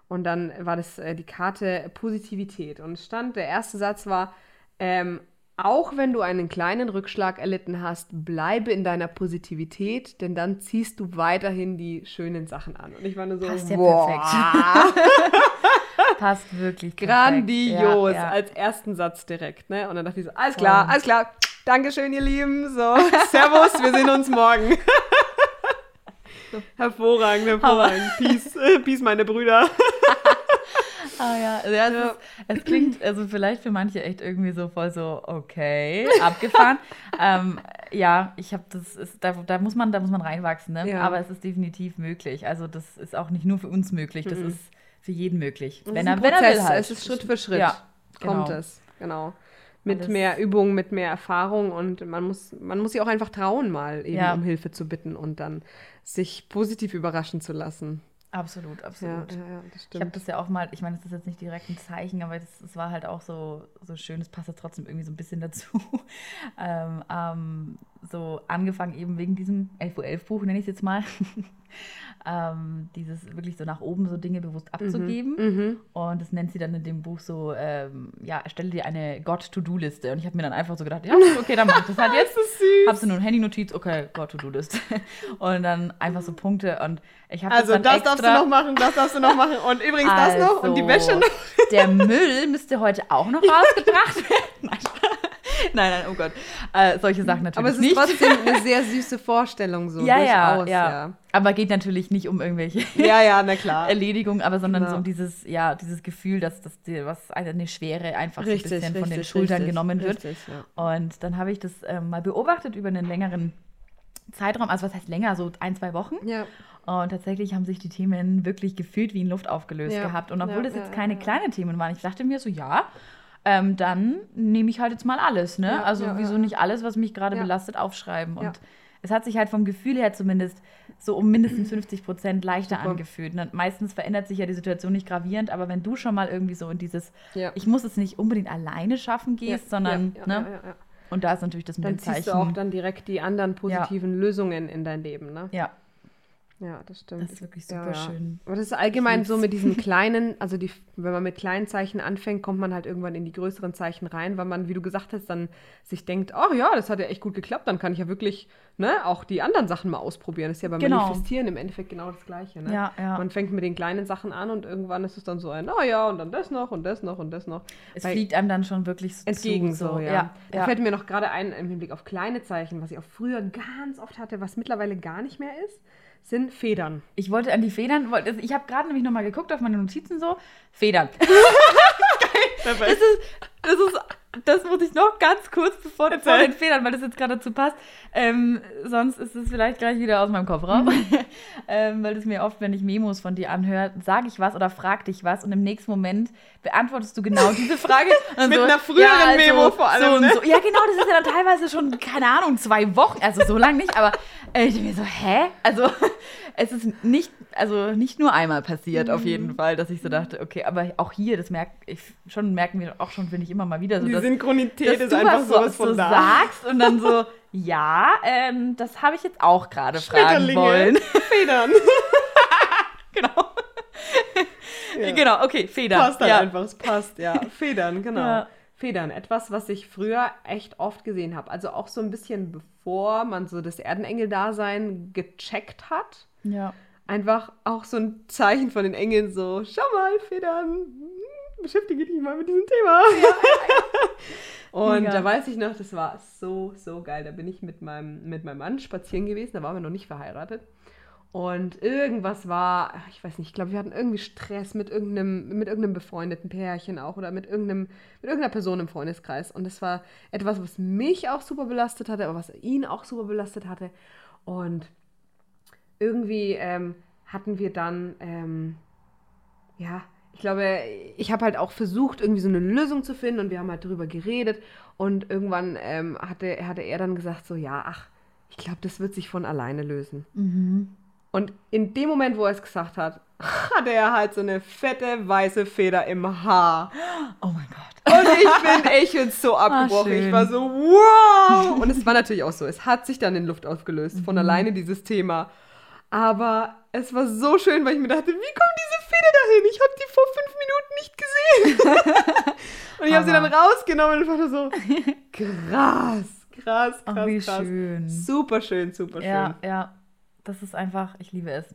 Und dann war das äh, die Karte Positivität. Und es stand, der erste Satz war, ähm, auch wenn du einen kleinen Rückschlag erlitten hast, bleibe in deiner Positivität, denn dann ziehst du weiterhin die schönen Sachen an. Und ich war nur so, Passt ja wow, Passt wirklich. perfekt. grandios, Ja, ja. als ersten Satz direkt. Ne? Und dann dachte ich so, alles klar, alles klar, Dankeschön, ihr Lieben. So, Servus, wir sehen uns morgen. Hervorragend, hervorragend. Peace, äh, peace, meine Brüder. Ah ja, also ja, es, Ja. Ist, es klingt also vielleicht für manche echt irgendwie so voll so okay abgefahren. ähm, ja, ich habe das ist da, da muss man da muss man reinwachsen, ne? Ja. Aber es ist definitiv möglich. Also das ist auch nicht nur für uns möglich, das ist für jeden möglich, Es wenn er ein wenn er Prozess, will halt. Es ist Schritt für Schritt. Ja, kommt genau. es, genau. Mit Alles- mehr Übung, mit mehr Erfahrung und man muss, man muss sich auch einfach trauen, mal eben um Hilfe zu bitten und dann sich positiv überraschen zu lassen. Absolut, absolut. ja, ja, das Ich habe das ja auch mal, ich meine, das ist jetzt nicht direkt ein Zeichen, aber das, das war halt auch so, so schön, es passt ja trotzdem irgendwie so ein bisschen dazu. ähm, ähm, so angefangen eben wegen diesem 11.11 Buch, nenne ich es jetzt mal. ähm, dieses wirklich so nach oben so Dinge bewusst abzugeben. Mhm. Und das nennt sie dann in dem Buch so, ähm, ja, erstelle dir eine God-To-Do-Liste. Und ich habe mir dann einfach so gedacht, ja, okay, dann mach ich das halt jetzt. Das ist süß. Hab so nur eine Handy-Notiz, okay, God-To-Do-List. Und dann einfach so Punkte. Und ich habe Also das, das darfst du noch machen, das darfst du noch machen und übrigens das noch und die Wäsche noch. Also, Der Müll müsste heute auch noch rausgebracht werden. Nein, nein, nein, oh Gott. Äh, solche Sachen natürlich Aber es ist nicht. trotzdem eine sehr süße Vorstellung so ja, ja, durchaus, ja, Aber geht natürlich nicht um irgendwelche Ja, ja, na klar. Erledigungen, aber sondern Genau. so um dieses, ja, dieses Gefühl, dass, dass dir was eine Schwere einfach so ein Richtig, bisschen von den richtig, Schultern richtig, genommen wird. richtig, ja. Und dann habe ich das ähm, mal beobachtet über einen längeren Zeitraum, also was heißt länger, so ein, zwei Wochen. Ja, Und tatsächlich haben sich die Themen wirklich gefühlt wie in Luft aufgelöst Ja. gehabt. Und obwohl Ja, das ja, jetzt ja, keine ja. kleinen Themen waren, ich dachte mir so, ja, ähm, dann nehme ich halt jetzt mal alles, ne? Ja, also ja, wieso ja. nicht alles, was mich gerade belastet, aufschreiben. Und es hat sich halt vom Gefühl her zumindest so um mindestens 50 Prozent leichter Super. angefühlt. Und meistens verändert sich ja die Situation nicht gravierend, aber wenn du schon mal irgendwie so in dieses, ich muss es nicht unbedingt alleine schaffen gehst, sondern, ne? Und da ist natürlich das mit Dann dem Zeichen. ziehst du auch dann direkt die anderen positiven Lösungen in dein Leben, ne? ja, Ja, das stimmt. das ist wirklich super ja. schön. Aber das ist allgemein Ich so mit diesen kleinen, also die, wenn man mit kleinen Zeichen anfängt, kommt man halt irgendwann in die größeren Zeichen rein, weil man, wie du gesagt hast, dann sich denkt, oh ja, das hat ja echt gut geklappt, dann kann ich ja wirklich, ne, auch die anderen Sachen mal ausprobieren. Das ist ja beim Genau. Manifestieren im Endeffekt genau das Gleiche, ne? Ja, ja. Man fängt mit den kleinen Sachen an und irgendwann ist es dann so ein, oh ja, und dann das noch und das noch und das noch. Es Weil- fliegt einem dann schon wirklich so entgegen zu, so, ja. ja, Da fällt mir noch gerade ein im Hinblick auf kleine Zeichen, was ich auch früher ganz oft hatte, was mittlerweile gar nicht mehr ist, sind Federn. Ich wollte an die Federn, wollte- ich habe gerade nämlich nochmal geguckt auf meine Notizen so. Federn. Das ist, das ist, das muss ich noch ganz kurz bevor vor den Federn, weil das jetzt gerade dazu passt. Ähm, sonst ist es vielleicht gleich wieder aus meinem Kopf raus. Mhm. ähm, weil es mir oft, wenn ich Memos von dir anhöre, sage ich was oder frag dich was und im nächsten Moment beantwortest du genau diese Frage. Mit einer früheren Memo vor allem, So und ne? so. Ja, genau, das ist ja dann teilweise schon, keine Ahnung, zwei Wochen, also so lange nicht, aber äh, ich denke mir so, hä? Also es ist nicht, also nicht nur einmal passiert, auf Mhm. jeden Fall, dass ich so dachte, okay, aber auch hier, das merke ich schon, merken wir auch schon, finde ich, immer mal wieder so, Die dass, Synchronität dass ist einfach was so, sowas so von da. sagst und dann so, ja, ähm, das habe ich jetzt auch gerade fragen wollen. Federn. genau. Ja. Genau, okay, Feder. Passt halt ja. einfach, es passt, ja. Federn, genau. Ja. Federn, etwas, was ich früher echt oft gesehen habe. Also auch so ein bisschen bevor man so das Erdenengel-Dasein gecheckt hat. Ja. Einfach auch so ein Zeichen von den Engeln, so, schau mal, Federn, beschäftige dich mal mit diesem Thema. Und Mega. da weiß ich noch, das war so, so geil. Da bin ich mit meinem, mit meinem Mann spazieren gewesen, da waren wir noch nicht verheiratet. Und irgendwas war, ich weiß nicht, ich glaube, wir hatten irgendwie Stress mit irgendeinem, mit irgendeinem befreundeten Pärchen auch oder mit, irgendeinem, mit irgendeiner Person im Freundeskreis. Und das war etwas, was mich auch super belastet hatte, aber was ihn auch super belastet hatte. Und irgendwie ähm, hatten wir dann, ähm, ja, ich glaube, ich habe halt auch versucht, irgendwie so eine Lösung zu finden und wir haben halt darüber geredet und irgendwann ähm, hatte, hatte er dann gesagt, so, ja, ach, ich glaube, das wird sich von alleine lösen. Mhm. Und in dem Moment, wo er es gesagt hat, hatte er halt so eine fette weiße Feder im Haar. Oh mein Gott. Und ich bin echt so abgebrochen. schön. ich war so, wow! Und es war natürlich auch so. Es hat sich dann in Luft aufgelöst, von alleine dieses Thema. Aber es war so schön, weil ich mir dachte, wie kommt diese dahin? Ich habe die vor fünf Minuten nicht gesehen. und ich habe sie dann rausgenommen und war so, krass, krass, krass, Ach, wie krass. schön. Super schön, super schön. Ja, ja. Das ist einfach, ich liebe es.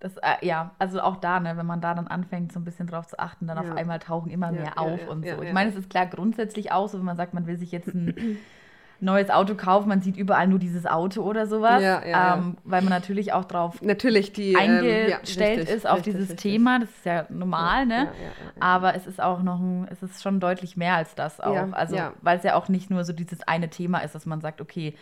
Das, äh, ja, also auch da, ne, wenn man da dann anfängt, so ein bisschen drauf zu achten, dann Ja. auf einmal tauchen immer Ja, mehr ja, auf und so. ich meine, es ist klar grundsätzlich auch so, wenn man sagt, man will sich jetzt ein neues Auto kaufen, man sieht überall nur dieses Auto oder sowas, Ja, ja, ähm, weil man natürlich auch drauf Natürlich die ähm, eingestellt richtig, ist auf richtig, dieses richtig. Thema. Das ist ja normal, ne? Aber es ist auch noch ein, es ist schon deutlich mehr als das auch. Also, weil es ja auch nicht nur so dieses eine Thema ist, dass man sagt, okay,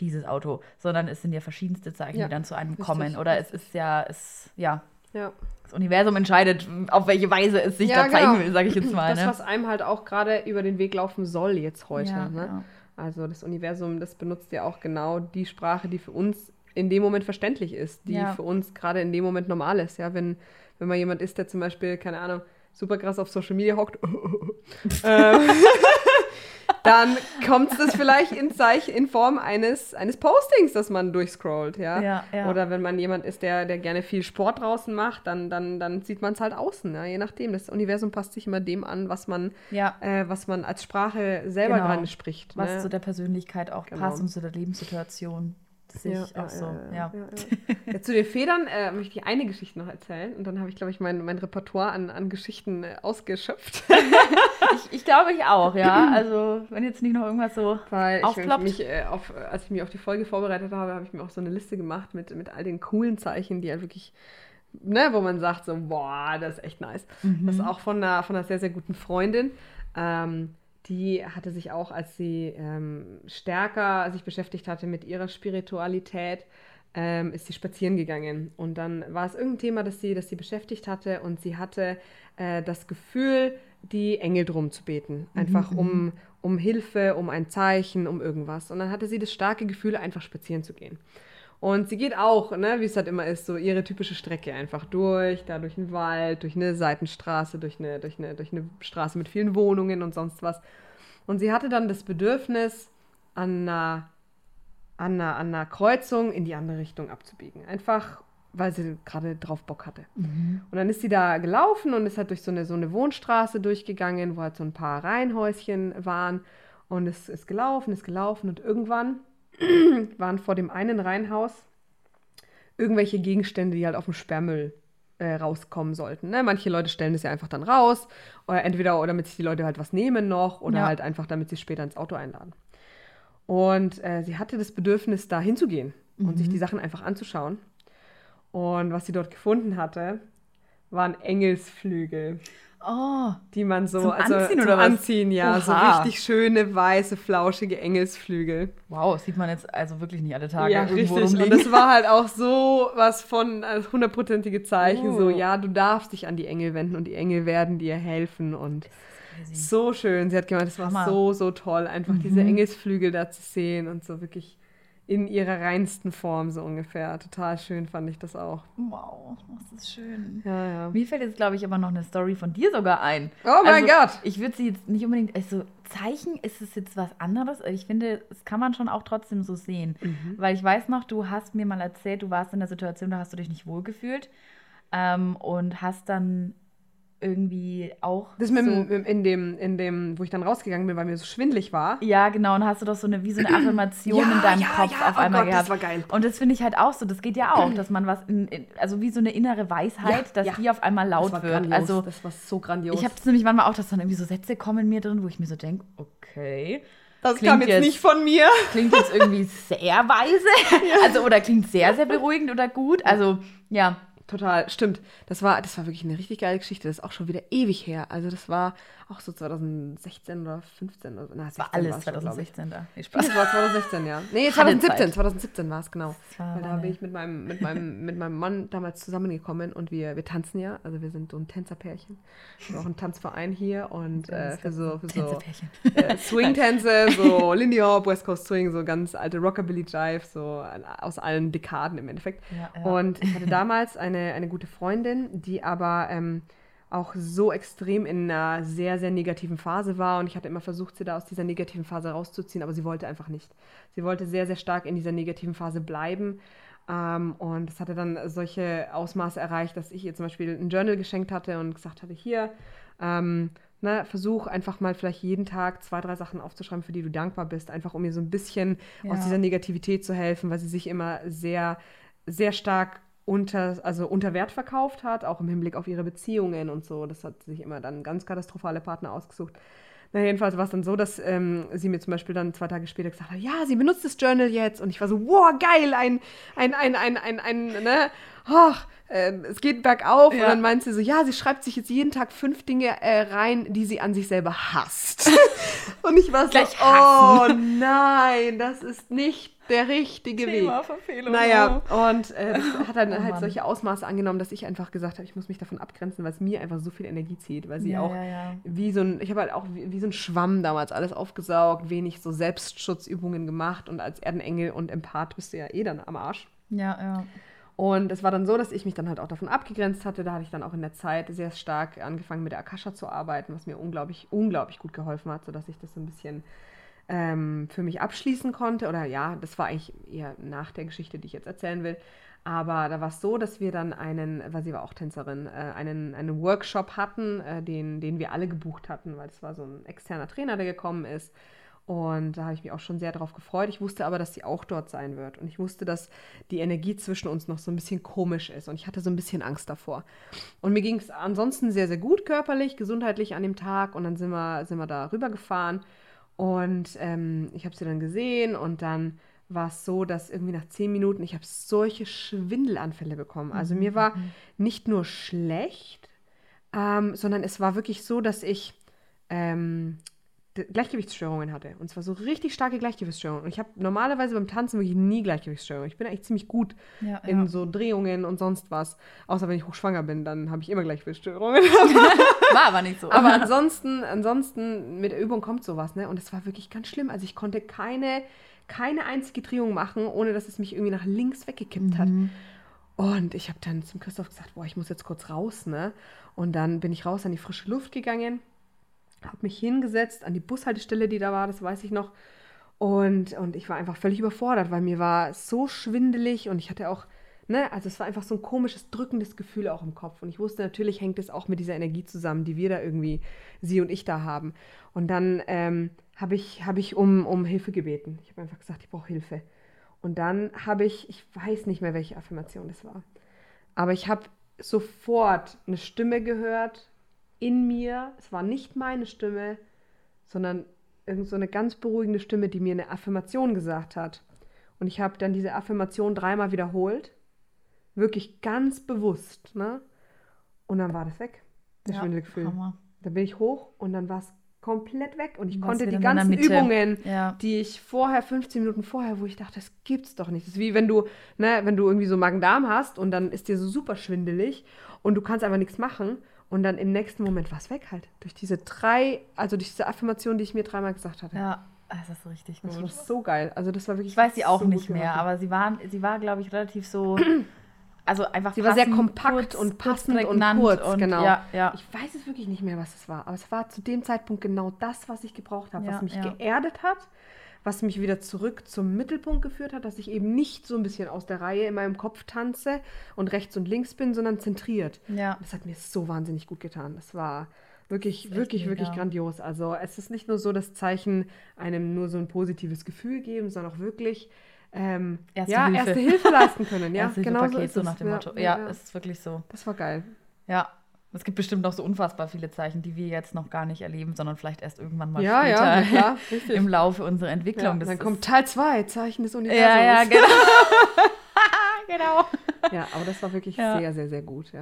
dieses Auto, sondern es sind ja verschiedenste Zeichen, die dann zu einem kommen. Oder es ist ja, es, ja, Ja. das Universum entscheidet, auf welche Weise es sich Ja, da zeigen genau. will, sage ich jetzt mal. Das, ne? was einem halt auch gerade über den Weg laufen soll jetzt heute. Ja, ne? ja. Also das Universum, das benutzt ja auch genau die Sprache, die für uns in dem Moment verständlich ist, die Ja. für uns gerade in dem Moment normal ist. Ja, wenn, wenn man jemand ist, der zum Beispiel, keine Ahnung, super krass auf Social Media hockt, ähm, dann kommt das vielleicht in, Zeichen, in Form eines, eines Postings, das man durchscrollt, ja. Ja, ja. Oder wenn man jemand ist, der, der gerne viel Sport draußen macht, dann, dann, dann sieht man es halt außen, ja, je nachdem. Das Universum passt sich immer dem an, was man, Ja, äh, was man als Sprache selber Genau. gerade spricht. was ne? zu der Persönlichkeit auch Genau. passt und zu der Lebenssituation. So, ja. ja, ja. Ja, zu den Federn äh, möchte ich eine Geschichte noch erzählen und dann habe ich, glaube ich, mein, mein Repertoire an, an Geschichten äh, ausgeschöpft. Ich, ich glaube, ich auch, ja. Also, wenn jetzt nicht noch irgendwas so Weil ich aufploppt. mich, äh, auf, als ich mich auf die Folge vorbereitet habe, habe ich mir auch so eine Liste gemacht mit, mit all den coolen Zeichen, die halt wirklich, ne, wo man sagt so, boah, das ist echt nice. Mhm. Das ist auch von einer, von einer sehr, sehr guten Freundin. Ähm, die hatte sich auch, als sie ähm, stärker sich beschäftigt hatte mit ihrer Spiritualität, ähm, ist sie spazieren gegangen. Und dann war es irgendein Thema, das sie, das sie beschäftigt hatte und sie hatte äh, das Gefühl, die Engel drum zu beten. Einfach um, um Hilfe, um ein Zeichen, um irgendwas. Und dann hatte sie das starke Gefühl, einfach spazieren zu gehen. Und sie geht auch, ne, wie es halt immer ist, so ihre typische Strecke einfach durch, da durch den Wald, durch eine Seitenstraße, durch eine, durch eine, durch eine Straße mit vielen Wohnungen und sonst was. Und sie hatte dann das Bedürfnis, an einer, an einer, an einer Kreuzung in die andere Richtung abzubiegen. Einfach, weil sie gerade drauf Bock hatte. Und dann ist sie da gelaufen und ist halt durch so eine, so eine Wohnstraße durchgegangen, wo halt so ein paar Reihenhäuschen waren. Und es ist gelaufen, ist gelaufen und irgendwann waren vor dem einen Reihenhaus irgendwelche Gegenstände, die halt auf dem Sperrmüll äh, rauskommen sollten. Ne? Manche Leute stellen das ja einfach dann raus, oder entweder oder damit sich die Leute halt was nehmen noch oder Ja. halt einfach damit sie später ins Auto einladen. Und äh, sie hatte das Bedürfnis, da hinzugehen und sich die Sachen einfach anzuschauen. Und was sie dort gefunden hatte, waren Engelsflügel, Oh, die man so Zum also Anziehen zum oder was? Anziehen, ja, so Oha. richtig schöne weiße flauschige Engelsflügel. wow, sieht man jetzt also wirklich nicht alle Tage Ja, irgendwo richtig. Und rumliegen. das war halt auch so was von als hundertprozentige Zeichen, Uh. so ja, du darfst dich an die Engel wenden und die Engel werden dir helfen und so schön. Sie hat gemeint, es war Hammer. so, so toll, einfach diese Mhm. Engelsflügel da zu sehen und so wirklich in ihrer reinsten Form so ungefähr. Total schön fand ich das auch. Wow, das ist schön. Ja, ja. Mir fällt jetzt, glaube ich, aber noch eine Story von dir sogar ein. Oh mein also, Gott! Ich würde sie jetzt nicht unbedingt, also Zeichen ist es jetzt was anderes. Ich finde, das kann man schon auch trotzdem so sehen. Mhm. Weil ich weiß noch, du hast mir mal erzählt, du warst in der Situation, da hast du dich nicht wohlgefühlt ähm, und hast dann irgendwie auch. Das mit so, dem, im- in, dem, in dem, wo ich dann rausgegangen bin, weil mir so schwindlig war. Ja, genau, und hast du doch so eine, wie so eine Affirmation in deinem Kopf auf oh einmal Gott, gehabt. das war geil. Und das finde ich halt auch so, das geht ja auch, dass man was, in, in, also wie so eine innere Weisheit, Ja, dass ja. die auf einmal laut wird. grandios. Also das war so grandios. ich habe es nämlich manchmal auch, dass dann irgendwie so Sätze kommen in mir drin, wo ich mir so denke, okay, das klingt kam jetzt, jetzt- nicht von mir. klingt jetzt irgendwie sehr weise, also oder klingt sehr, sehr beruhigend oder gut. Also ja, Total, stimmt. Das war, das war wirklich eine richtig geile Geschichte. Das ist auch schon wieder ewig her. Also das war auch so 2016 oder 15 oder na, 16 War alles war's schon, glaub ich. 2016 da. Nee, Spaß. Das war 2016, ja. Nee, Hatte 2017, Zeit. 2017 war es genau. War Weil da bin ich mit meinem, mit, meinem, mit meinem Mann damals zusammengekommen und wir, wir tanzen ja. Also wir sind so ein Tänzerpärchen. Wir haben auch einen Tanzverein hier und äh, für so, für so äh, Swing-Tänze, so Lindy Hop, West Coast Swing, so ganz alte Rockabilly-Jive, so an- aus allen Dekaden im Endeffekt. Ja, ja. Und ich hatte damals eine, eine gute Freundin, die aber ähm, auch so extrem in einer sehr, sehr negativen Phase war. Und ich hatte immer versucht, sie da aus dieser negativen Phase rauszuziehen, aber sie wollte einfach nicht. Sie wollte sehr, sehr stark in dieser negativen Phase bleiben. Ähm, und es hatte dann solche Ausmaße erreicht, dass ich ihr zum Beispiel ein Journal geschenkt hatte und gesagt hatte, hier, ähm, ne, versuch einfach mal vielleicht jeden Tag zwei, drei Sachen aufzuschreiben, für die du dankbar bist, einfach um ihr so ein bisschen aus Ja. dieser Negativität zu helfen, weil sie sich immer sehr, sehr stark unter, also unter Wert verkauft hat, auch im Hinblick auf ihre Beziehungen und so. Das hat sich immer dann ganz katastrophale Partner ausgesucht. Na, jedenfalls war es dann so, dass ähm, sie mir zum Beispiel dann zwei Tage später gesagt hat, ja, sie benutzt das Journal jetzt. Und ich war so, wow, geil, ein, ein, ein, ein, ein, ein, ne, ach, ähm, es geht bergauf. Ja. Und dann meint sie so, ja, sie schreibt sich jetzt jeden Tag fünf Dinge äh, rein, die sie an sich selber hasst. und ich war so, oh nein, das ist nicht der richtige Weg. Verfehlung. Naja, und äh, das hat dann Oh halt Mann. solche Ausmaße angenommen, dass ich einfach gesagt habe, ich muss mich davon abgrenzen, weil es mir einfach so viel Energie zieht, weil sie Ja, auch ja, ja. wie so ein, ich habe halt auch wie, wie so ein Schwamm damals alles aufgesaugt, wenig so Selbstschutzübungen gemacht und als Erdenengel und Empath bist du ja eh dann am Arsch. Ja, ja. Und es war dann so, dass ich mich dann halt auch davon abgegrenzt hatte. Da hatte ich dann auch in der Zeit sehr stark angefangen mit der Akasha zu arbeiten, was mir unglaublich, unglaublich gut geholfen hat, sodass ich das so ein bisschen ähm, für mich abschließen konnte. Oder ja, das war eigentlich eher nach der Geschichte, die ich jetzt erzählen will. Aber da war es so, dass wir dann einen, weil sie war auch Tänzerin, äh, einen, einen Workshop hatten, äh, den, den wir alle gebucht hatten, weil es war so ein externer Trainer, der gekommen ist. Und da habe ich mich auch schon sehr darauf gefreut. Ich wusste aber, dass sie auch dort sein wird. Und ich wusste, dass die Energie zwischen uns noch so ein bisschen komisch ist. Und ich hatte so ein bisschen Angst davor. Und mir ging es ansonsten sehr, sehr gut körperlich, gesundheitlich an dem Tag. Und dann sind wir, sind wir da rübergefahren. Und ähm, ich habe sie dann gesehen. Und dann war es so, dass irgendwie nach zehn Minuten ich habe solche Schwindelanfälle bekommen. Also mir war nicht nur schlecht, ähm, sondern es war wirklich so, dass ich ähm, Gleichgewichtsstörungen hatte. Und zwar so richtig starke Gleichgewichtsstörungen. Und ich habe normalerweise beim Tanzen wirklich nie Gleichgewichtsstörungen. Ich bin eigentlich ziemlich gut Ja, in ja. so Drehungen und sonst was. Außer wenn ich hochschwanger bin, dann habe ich immer Gleichgewichtsstörungen. War aber nicht so. Aber ansonsten, ansonsten mit der Übung kommt sowas, ne? Und es war wirklich ganz schlimm. Also ich konnte keine, keine einzige Drehung machen, ohne dass es mich irgendwie nach links weggekippt hat. Und ich habe dann zum Christoph gesagt, boah, ich muss jetzt kurz raus, ne? Und dann bin ich raus an die frische Luft gegangen, habe mich hingesetzt an die Bushaltestelle, die da war, das weiß ich noch. Und, und ich war einfach völlig überfordert, weil mir war so schwindelig und ich hatte auch, ne, also es war einfach so ein komisches, drückendes Gefühl auch im Kopf. Und ich wusste, natürlich hängt es auch mit dieser Energie zusammen, die wir da irgendwie, sie und ich da haben. Und dann ähm, habe ich, hab ich um, um Hilfe gebeten. Ich habe einfach gesagt, ich brauche Hilfe. Und dann habe ich, ich weiß nicht mehr, welche Affirmation das war, aber ich habe sofort eine Stimme gehört in mir. Es war nicht meine Stimme, sondern irgend so eine ganz beruhigende Stimme, die mir eine Affirmation gesagt hat. Und ich habe dann diese Affirmation dreimal wiederholt. Wirklich ganz bewusst, ne? Und dann war das weg, das Ja, Schwindelgefühl. Hammer. Dann bin ich hoch und dann war es komplett weg. Und ich Warst konnte die ganzen. Übungen, Ja. die ich vorher, 15 Minuten vorher, wo ich dachte, das gibt's doch nicht. Das ist wie wenn du, ne, wenn du irgendwie so Magen-Darm hast und dann ist dir so super schwindelig und du kannst einfach nichts machen. Und dann im nächsten Moment war es weg halt. Durch diese drei, also durch diese Affirmation, die ich mir dreimal gesagt hatte. Ja, das ist richtig Das war gut. so geil. Also das war wirklich. Ich weiß sie auch so gut nicht mehr, gemacht. aber sie war, sie war glaube ich, relativ so. Also einfach Sie war sehr passend, kompakt kurz- und kurz passend und prägnant kurz, und, genau. Ja, ja. Ich weiß es wirklich nicht mehr, was es war, aber es war zu dem Zeitpunkt genau das, was ich gebraucht habe, Ja, was mich geerdet hat, was mich wieder zurück zum Mittelpunkt geführt hat, dass ich eben nicht so ein bisschen aus der Reihe in meinem Kopf tanze und rechts und links bin, sondern zentriert. ja. Das hat mir so wahnsinnig gut getan. Das war wirklich, Das wirklich, wirklich mega. grandios. Also es ist nicht nur so das Zeichen, einem nur so ein positives Gefühl geben, sondern auch wirklich ähm, Erste ja, Hilfe. erste Hilfe leisten können. Ja, Erste genau so ist nach dem Motto. ja, Ja, ja. es ist wirklich so. Das war geil. Ja. Es gibt bestimmt noch so unfassbar viele Zeichen, die wir jetzt noch gar nicht erleben, sondern vielleicht erst irgendwann mal Ja, ja, später na klar, im Laufe unserer Ja, Entwicklung. dann Das kommt Teil 2, Zeichen des Universums. ja, ja, genau. genau. Ja, aber das war wirklich Ja. sehr, sehr, sehr gut. Ja.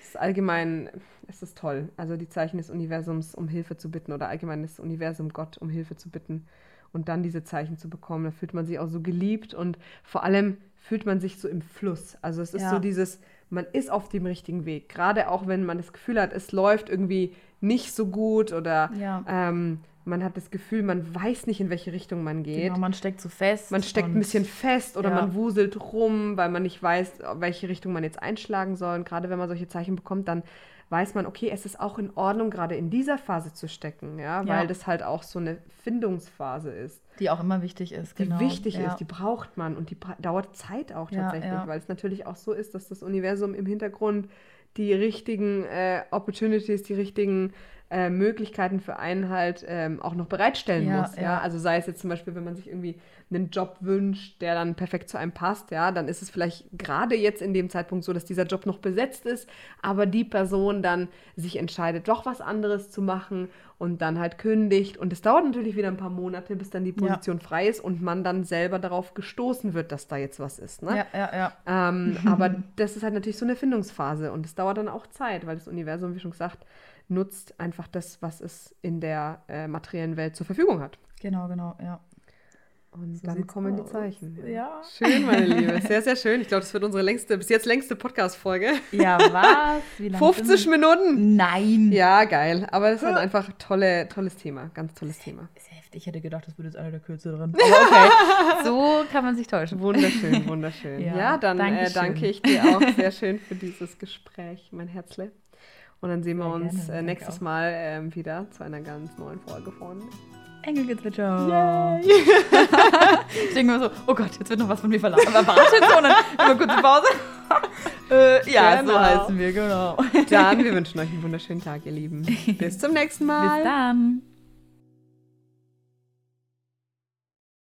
Es ist allgemein, es ist toll. Also die Zeichen des Universums, um Hilfe zu bitten oder allgemein das Universum, Gott, um Hilfe zu bitten und dann diese Zeichen zu bekommen. Da fühlt man sich auch so geliebt und vor allem fühlt man sich so im Fluss. Also es ist Ja. so dieses, man ist auf dem richtigen Weg. Gerade auch wenn man das Gefühl hat, es läuft irgendwie nicht so gut oder Ja. ähm, man hat das Gefühl, man weiß nicht, in welche Richtung man geht. Genau, man steckt so fest. Man steckt ein bisschen fest oder ja. man wuselt rum, weil man nicht weiß, welche Richtung man jetzt einschlagen soll. Und gerade wenn man solche Zeichen bekommt, dann weiß man, okay, es ist auch in Ordnung, gerade in dieser Phase zu stecken, ja, Ja. weil das halt auch so eine Findungsphase ist, Die auch immer wichtig ist, die genau. wichtig ja. ist, die braucht man und die dauert Zeit auch tatsächlich, ja. weil es natürlich auch so ist, dass das Universum im Hintergrund die richtigen äh, Opportunities, die richtigen äh, Möglichkeiten für einen halt ähm, auch noch bereitstellen Ja, muss. Ja? ja. Also sei es jetzt zum Beispiel, wenn man sich irgendwie einen Job wünscht, der dann perfekt zu einem passt, ja, dann ist es vielleicht gerade jetzt in dem Zeitpunkt so, dass dieser Job noch besetzt ist, aber die Person dann sich entscheidet, doch was anderes zu machen und dann halt kündigt. Und es dauert natürlich wieder ein paar Monate, bis dann die Ja. Position frei ist und man dann selber darauf gestoßen wird, dass da jetzt was ist. Ne? Ja, ja, ja. Ähm, aber das ist halt natürlich so eine Findungsphase und es dauert dann auch Zeit, weil das Universum, wie schon gesagt, nutzt einfach das, was es in der äh, materiellen Welt zur Verfügung hat. Genau, genau, ja. Und So dann kommen die aus. Zeichen. Ja. Schön, meine Liebe. Sehr, sehr schön. Ich glaube, das wird unsere längste, bis jetzt längste Podcast-Folge. Ja, was? Wie lange 50 sind Minuten. Nein. Ja, geil. Aber das ist halt einfach tolle, tolles Thema. Ganz tolles Thema. Ist heftig. Ich hätte gedacht, das wird jetzt einer der kürzeren. Okay. so kann man sich täuschen. Wunderschön, wunderschön. ja, Ja, dann äh, danke ich dir auch sehr schön für dieses Gespräch, mein Herzle. Und dann sehen wir Sehr uns gerne, äh, nächstes. Mal ähm, wieder zu einer ganz neuen Folge von Engelgezwitscher. ich denke mir so, oh Gott, jetzt wird noch was von mir verlangt. Aber warte so, und dann immer kurze Pause. äh, ja, Genau. so heißen wir, genau. Dann, wir wünschen euch einen wunderschönen Tag, ihr Lieben. Bis zum nächsten Mal. Bis dann.